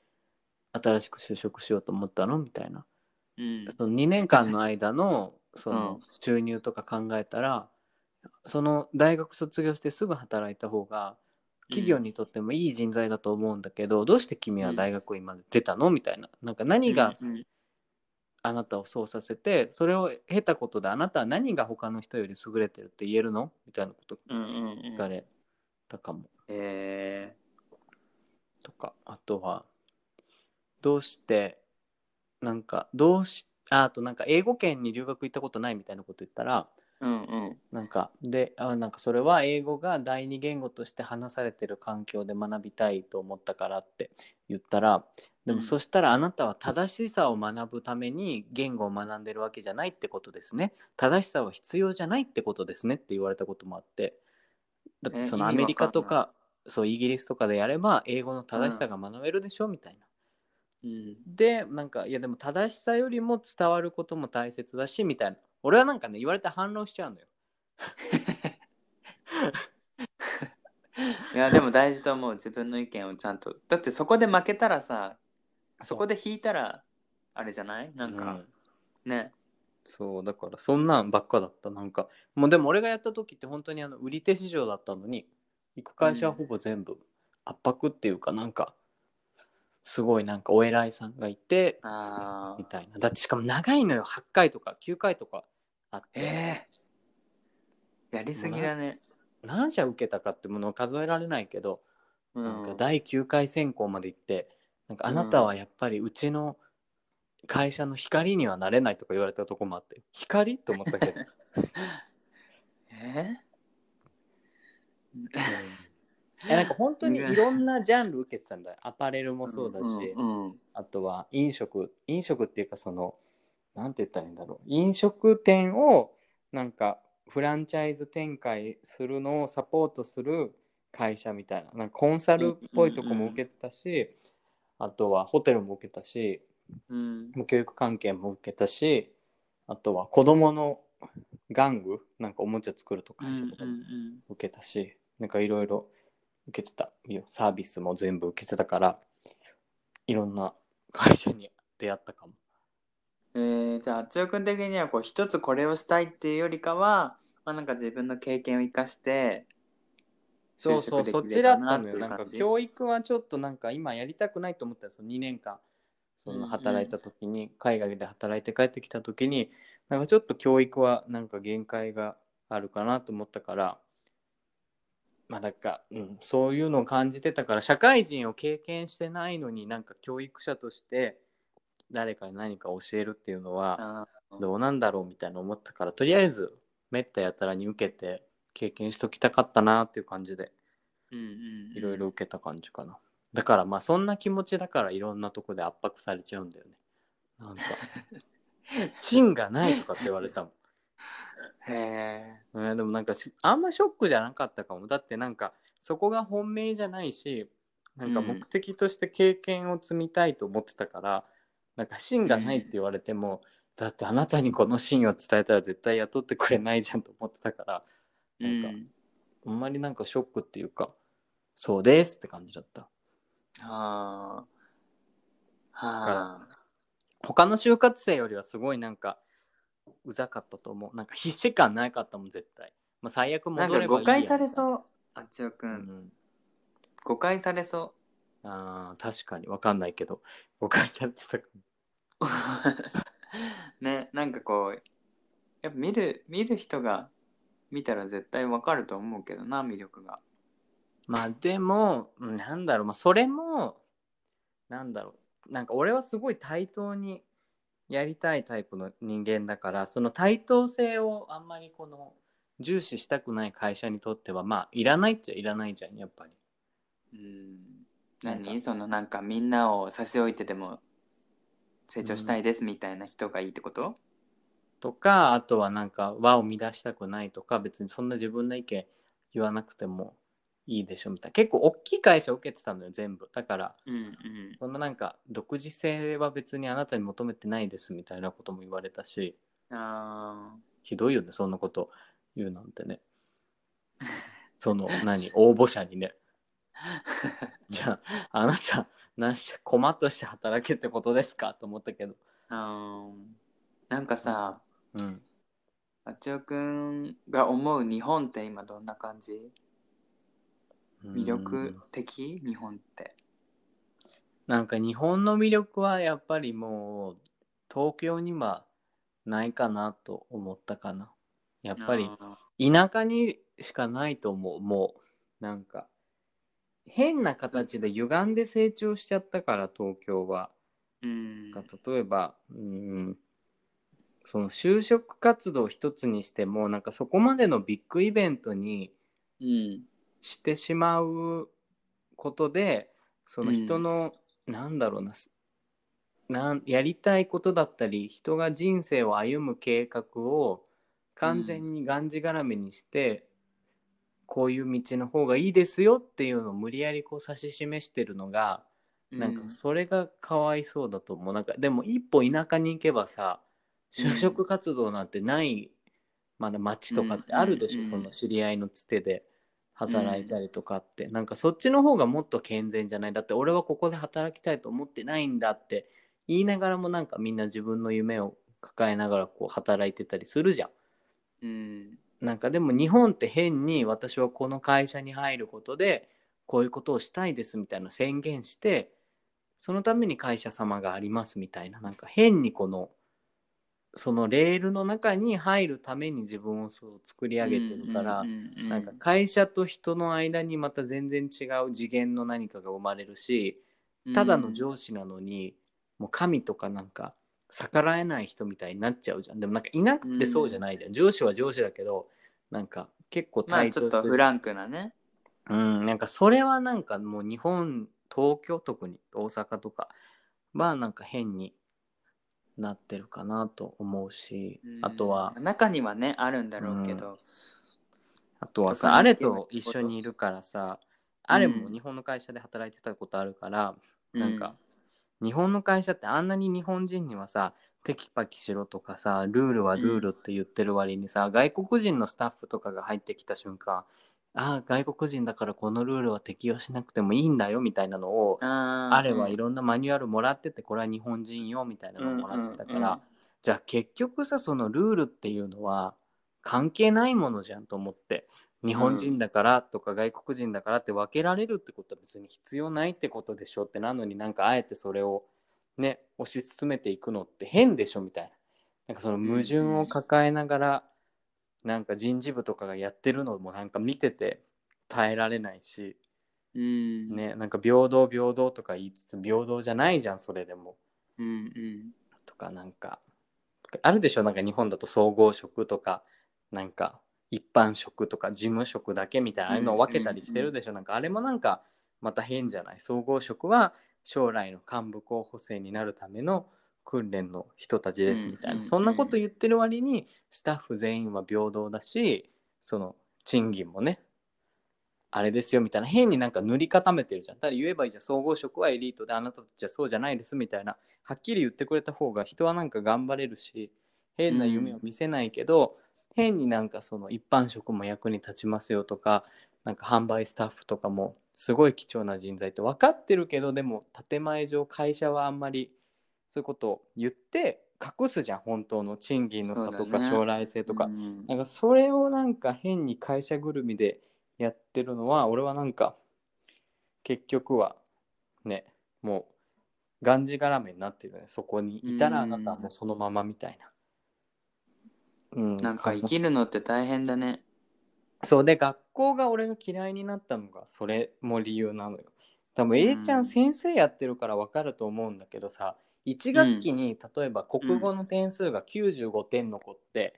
新しく就職しようと思ったの？みたいな。うん。その2年間の間のそうん。の収入とか考えたら、その大学卒業してすぐ働いた方が企業にとってもいい人材だと思うんだけど、どうして君は大学院まで出たの？みたいな。なんか何がうんうんあなたをそうさせてそれを経たことであなたは何が他の人より優れてるって言えるの？みたいなこと。うんうんうん。聞かれたかも、え。とかあとはどうしてなんかどうしああとなんか英語圏に留学行ったことないみたいなこと言ったらー、うんうん。なんかであなんかそれは英語が第二言語として話されてる環境で学びたいと思ったからって言ったらでうん。もそしたらあなたは正しさを学ぶために言語を学んでるわけじゃないってことですね。正しさは必要じゃないってことですねって言われたこともあって。だってえそのアメリカとかそうイギリスとかでやれば英語の正しさが学べるでしょみたいな。うん。でなんかいやでも正しさよりも伝わることも大切だしみたいな俺はなんかね言われて反論しちゃうのよ。いやでも大事と思う自分の意見をちゃんと。だってそこで負けたらさそこで引いたらあれじゃない？なんか、ね。そうだからそんなんばっかだった。なんかもうでも俺がやった時って本当にあの売り手市場だったのに行く会社はほぼ全部圧迫っていうかなんかすごいなんかお偉いさんがいてあみたいな。だってしかも長いのよ。8回とか9回とかあって。ええやりすぎだね。何社受けたかってものを数えられないけど、うなんか第9回選考まで行ってなんかあなたはやっぱりうちの会社の光にはなれないとか言われたとこもあって光？と思ったけど。[LAUGHS] えいや [LAUGHS] なんか本当にいろんなジャンル受けてたんだよ。アパレルもそうだし、うんうん。あとは飲食。飲食っていうかそのなんて言ったらいいんだろう。飲食店をなんかフランチャイズ展開するのをサポートする会社みたいな。なんかコンサルっぽいとこも受けてたし、あとはホテルも受けたしうん。教育関係も受けたしあとは子供の玩具なんかおもちゃ作ると会社とかもうん。受けたし、なんかいろいろ受けてたよ。サービスも全部受けてたからいろんな会社に出会ったかもえー、じゃああつよくん的にはこう一つこれをしたいっていうよりかは、まあ、なんか自分の経験を生かしてそうそうそっちだったのよな。んか教育はちょっとなんか今やりたくないと思ったよその2年間。そうんうんの働いた時に、海外で働いて帰ってきた時になんかちょっと教育はなんか限界があるかなと思ったからまあだから、うん、そういうのを感じてたから社会人を経験してないのになんか教育者として誰かに何か教えるっていうのはどうなんだろうみたいな思ったからとりあえずめったやたらに受けて経験しときたかったなっていう感じでいろいろ受けた感じかな。だからまあそんな気持ちだからいろんなとこで圧迫されちゃうんだよね。なんか、[LAUGHS] 芯がないとかって言われたもん。へえうんでもなんかしあんまショックじゃなかったかも。だってなんかそこが本命じゃないし、なんか目的として経験を積みたいと思ってたから、なんか芯がないって言われても、だってあなたにこの芯を伝えたら絶対雇ってくれないじゃんと思ってたから、なんかうんあんまりなんかショックっていうか、そうですって感じだった。はあはあ他の就活生よりはすごいなんかうざかったと思う。なんか必死感なかったもん絶対、まあ、最悪なんか戻ればいいや誤解されう、そう。あつよくうん。ん、誤解されそあー確かに。わかんないけど。誤解されてたかも。う [LAUGHS] ねなんかこうやっぱ見る見る人が見たら絶対わかると思うけどな魅力が。まあでもうんなんだろう。まあそれもなんだろう。なんか俺はすごい対等にやりたいタイプの人間だからその対等性をあんまりこの重視したくない会社にとってはまあいらないっちゃいらないじゃんやっぱり。うん何？そのなんかみんなを差し置いてでも成長したいですみたいな人がいいってこと、とかあとはなんか輪を乱したくないとか別にそんな自分の意見言わなくてもいいでしょみたいな。結構大きい会社受けてたのよ全部。だからうんうん。そんななんか独自性は別にあなたに求めてないですみたいなことも言われたし。あひどいよねそんなこと言うなんてね。その何？応募者にね [LAUGHS] じゃああなた何し困っとして働けってことですかと思ったけど。ーあーなんかさうん。あちおくんが思う日本って今どんな感じ？魅力的？日本って。なんか日本の魅力はやっぱりもう東京にはないかなと思ったかな。やっぱりあ田舎にしかないと思う。もうなんか変な形で歪んで成長しちゃったから東京は。ーうん。が例えばうんその就職活動一つにしてもなんかそこまでのビッグイベントにうん。してしまうことでその人の、なんだろうななんやりたいことだったり人が人生を歩む計画を完全にがんじがらめにして、こういう道の方がいいですよっていうのを無理やりこう指し示してるのが、なんかそれがかわいそうだと思う。なんかでも一歩田舎に行けばさ就職活動なんてない、まだ町とかってあるでしょ、うん。その知り合いのつてで働いたりとかって、なんかそっちの方がもっと健全じゃない。だって俺はここで働きたいと思ってないんだって言いながらもなんかみんな自分の夢を抱えながらこう働いてたりするじゃん。うんなんかでも日本って変に私はこの会社に入ることでこういうことをしたいですみたいな宣言してそのために会社様がありますみたいななんか変にこのそのレールの中に入るために自分をそう作り上げてるから、なんか会社と人の間にまた全然違う次元の何かが生まれるし、ただの上司なのにもう神とかなんか逆らえない人みたいになっちゃうじゃん。でもなんかいなくてそうじゃないじゃん、上司は上司だけどなんか結構まあちょっとフランクなね。うんなんかそれはなんかもう日本東京特に大阪とかはなんか変になってるかなと思うし、あとはうん中にはねあるんだろうけど、あとはさあれと一緒にいるからさあれも日本の会社で働いてたことあるから、なんか、日本の会社ってあんなに日本人にはさテキパキしろとかさルールはルールって言ってる割にさ、外国人のスタッフとかが入ってきた瞬間ああ外国人だからこのルールは適用しなくてもいいんだよみたいなのを、ああれはいろんなマニュアルもらっててこれは日本人よみたいなのをもらってたから、うんうんうん。じゃあ結局さそのルールっていうのは関係ないものじゃんと思って日本人だからとか外国人だからって分けられるってことは別に必要ないってことでしょってなのになんかあえてそれをね推し進めていくのって変でしょみたいな。なんかその矛盾を抱えながらなんか人事部とかがやってるのもなんか見てて耐えられないしうん。ねなんか平等平等とか言いつつ平等じゃないじゃんそれでも。うんうん。とかなんかあるでしょなんか日本だと総合職とかなんか一般職とか事務職だけみたいなああいうのを分けたりしてるでしょ、なんかあれもなんかまた変じゃない？総合職は将来の幹部候補生になるための訓練の人たちですみたいな、そんなこと言ってる割にスタッフ全員は平等だしその賃金もねあれですよみたいな。変になんか塗り固めてるじゃん。ただ言えばいいじゃん。総合職はエリートであなたたちはそうじゃないですみたいな。はっきり言ってくれた方が人はなんか頑張れるし変な夢を見せないけど、変になんかその一般職も役に立ちますよとかなんか販売スタッフとかもすごい貴重な人材って分かってるけどでも建前上会社はあんまりそういうことを言って隠すじゃん本当の賃金の差とか将来性とか、うん。なんかそれをなんか変に会社ぐるみでやってるのは俺はなんか結局はねもうがんじがらめになってるね。そこにいたらあなたはもうそのままみたいな。うん、なんか生きるのって大変だね。[LAUGHS] そうで学校が俺が嫌いになったのがそれも理由なのよ。多分うん A ちゃん先生やってるから分かると思うんだけどさ1学期に例えば国語の点数が95点の子って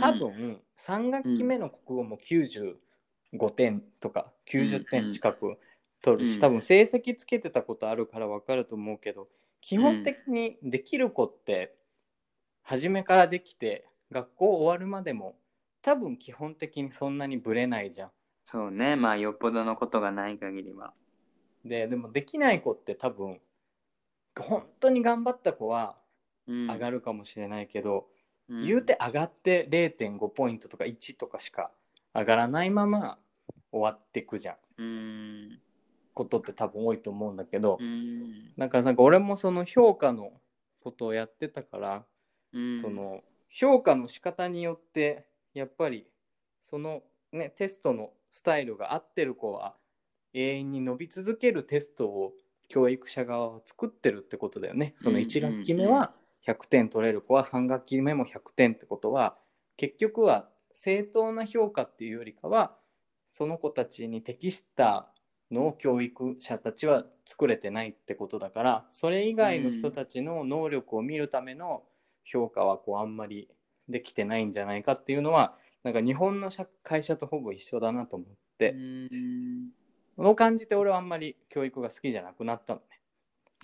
多分3学期目の国語も95点とか90点近く取るし、うん多分成績つけてたことあるから分かると思うけど基本的にできる子って初めからできて学校終わるまでも多分基本的にそんなにブレないじゃん。そうね。まあよっぽどのことがない限りは。ででもできない子って多分本当に頑張った子は上上がるかもしれないけど、うん。言うて上がって0.5ポイントとか1とかしか上がらないまま終わってくじゃん。うん。ことって多分多いと思うんだけど、うん。なんかなんか俺もその評価のことをやってたから、うん。その評価の仕方によってやっぱりそのねテストのスタイルが合ってる子は永遠に伸び続けるテストを教育者側は作ってるってことだよね。その1学期目は100点取れる子は3学期目も100点ってことは結局は正当な評価っていうよりかはその子たちに適したのを教育者たちは作れてないってことだからそれ以外の人たちの能力を見るための評価はこうあんまりできてないんじゃないかっていうのはなんか日本の社会社とほぼ一緒だなと思って、うん。その感じて俺はあんまり教育が好きじゃなくなったのね。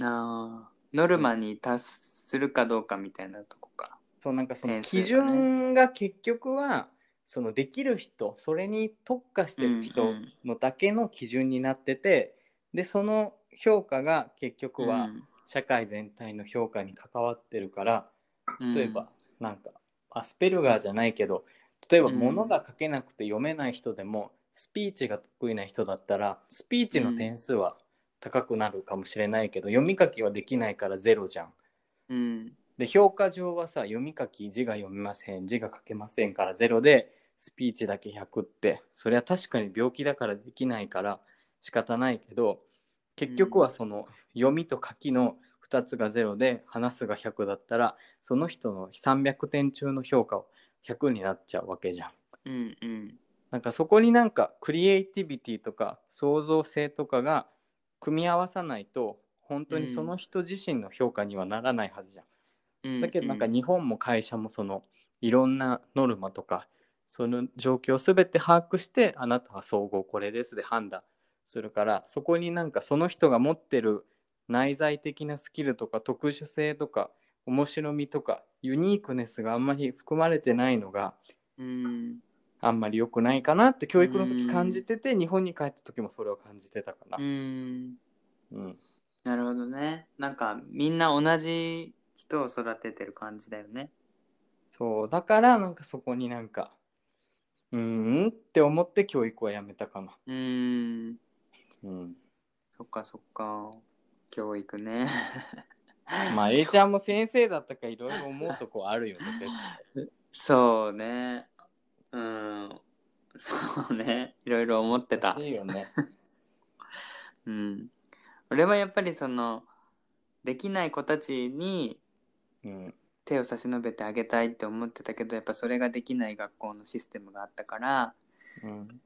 あー。ノルマに達するかどうかみたいなとこか。そうなんかその基準が結局はそのできる人それに特化してる人うんうんのだけの基準になってて、でその評価が結局は社会全体の評価に関わってるから、うん例えばなんかアスペルガーじゃないけど例えばうん。物が書けなくて読めない人でもスピーチが得意な人だったらスピーチの点数は高くなるかもしれないけど、読み書きはできないからゼロじゃん。うん。で評価上はさ読み書き字が読めません。字が書けませんからゼロでスピーチだけ100って。それは確かに病気だからできないから仕方ないけど結局はその読みと書きの2つがゼロで話すが100だったらその人の300点中の評価は100になっちゃうわけじゃん。うんうんなんかそこになんかクリエイティビティとか創造性とかが組み合わさないと本当にその人自身の評価にはならないはずじゃん。うんだけどなんか日本も会社もそのいろんなノルマとかその状況を全て把握してあなたは総合これですで判断するからそこになんかその人が持ってる内在的なスキルとか特殊性とか面白みとかユニークネスがあんまり含まれてないのがうん。あんまり良くないかなって教育の時感じてて日本に帰った時もそれを感じてたかな。う。ん。うん、なるほどね。なんかみんな同じ人を育ててる感じだよね。そう。だからなんかそこになんかうーんって思って教育はやめたかな。うん。うん。そっかそっか教育ね。[LAUGHS] まあ A ちゃんも先生だったからいろいろ思うとこあるよねそうね。うん。そうね。いろいろ思ってた。いいよね。[LAUGHS] うん。俺はやっぱりそのできない子たちにうん。手を差し伸べてあげたいって思ってたけどやっぱそれができない学校のシステムがあったからうん。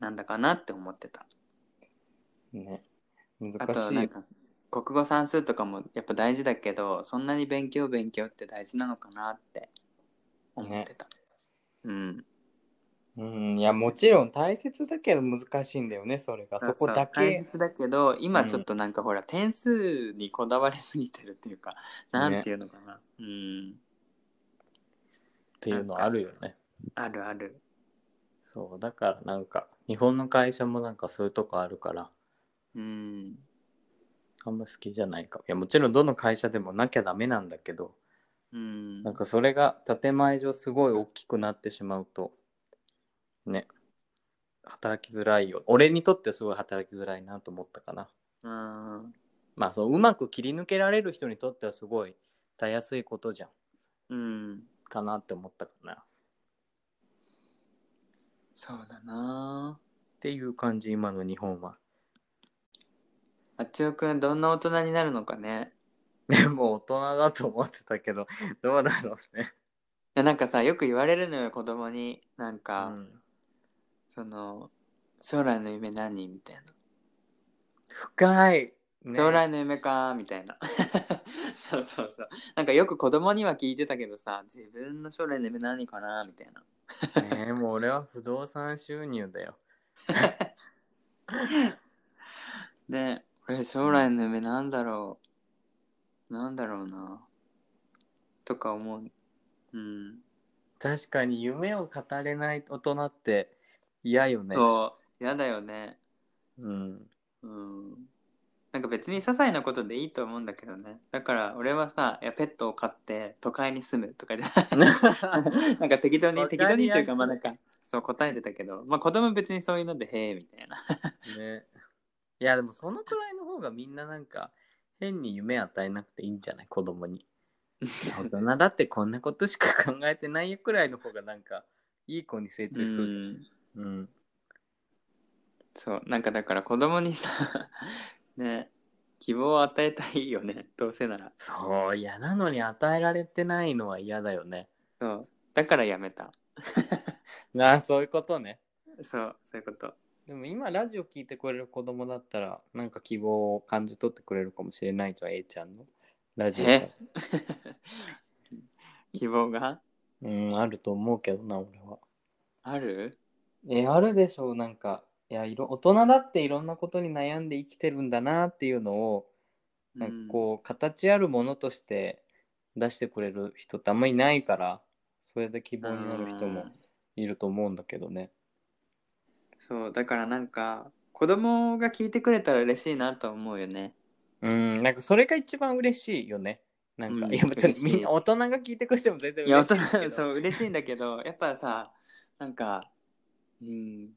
なんだかなって思ってた。ね。あ難しい。となんか国語算数とかもやっぱ大事だけどそんなに勉強勉強って大事なのかなって思ってた、うん。うんいやもちろん大切だけど難しいんだよねそれが。そこだう大け。切だけど今うんちょっとなんかほら、点数にこだわりすぎてるっていうかなんていうのかな、うん。っていうのあるよね。あるある。そうだからなんか日本の会社もなんかそういうとこあるからうん。あんま好きじゃないか。も。いやもちろんどの会社でもなきゃダメなんだけどうん。なんかそれが建前上すごい大きくなってしまうとね働きづらいよ。俺にとってすごい働きづらいなと思ったかな。うんまあそううまく切り抜けられる人にとってはすごいたやすいことじゃん。うん。かなって思ったかな。っそうだなていう感じ今の日本はあっちおくんどんな大人になるのかね？で [LAUGHS] も大人だと思ってたけど [LAUGHS] どうだろうね。いやなんかさよく言われるのよ子供に。なんか、うん。その将来の夢何？みたいな。深い、ね、将来の夢かみたいな。[LAUGHS] そうそうそう。なんかよく子供には聞いてたけどさ自分の将来の夢何かなみたいな。ねもう俺は不動産収入だよ。で俺将来の夢なんだろう。なんだろうな。とか思う。うん。確かに夢を語れない大人って嫌よね。そう。嫌だよね。うん。うん。なんか別に些細なことでいいと思うんだけどね。だから俺はさいやペットを飼って都会に住むとかで [LAUGHS] なんか適当に適当にっていうかまあなんかそう答えてたけど。まあ子供別にそういうのでへえみたいな。ねいやでもそのくらいの方がみんななんか変に夢与えなくていいんじゃない？子供に。[LAUGHS] 大人だってこんなことしか考えてないよくらいの方がなんかいい子に成長しそうじゃんん。うん。そうなんかだから子供にさ [LAUGHS] ね希望を与えたいよねどうせなら。そう嫌なのに与えられてないのは嫌だよね。そうだからやめた。な [LAUGHS] あそういうことね。そうそういうことでも今ラジオ聞いてくれる子供だったらなんか希望を感じ取ってくれるかもしれないじゃん A ちゃんのラジオ。え？[LAUGHS] 希望が？うんあると思うけどな俺は。ある？えあるでしょうなんかいやいろ大人だっていろんなことに悩んで生きてるんだなっていうのをなんかこう形あるものとして出してくれる人ってあんまりいないからそれで希望になる人もうん。いると思うんだけどねそうだからなんか子供が聞いてくれたら嬉しいなと思うよね。うんなんかそれが一番嬉しいよね。なんか、うん、いや別にみんな大人が聞いてくれても全然嬉しいいや大人そう嬉しいんだけどやっぱさなんかうん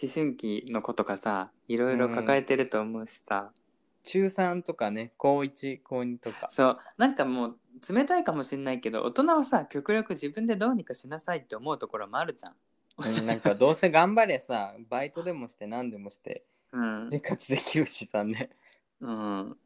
思春期の子とかさいろいろ抱えてると思うしさ、うん、中3とかね高1高2とか。そうなんかもう冷たいかもしんないけど大人はさ極力自分でどうにかしなさいって思うところもあるじゃん。なんかどうせ頑張れさ、バイトでもして何でもして、うん、生活できるしさね。うん。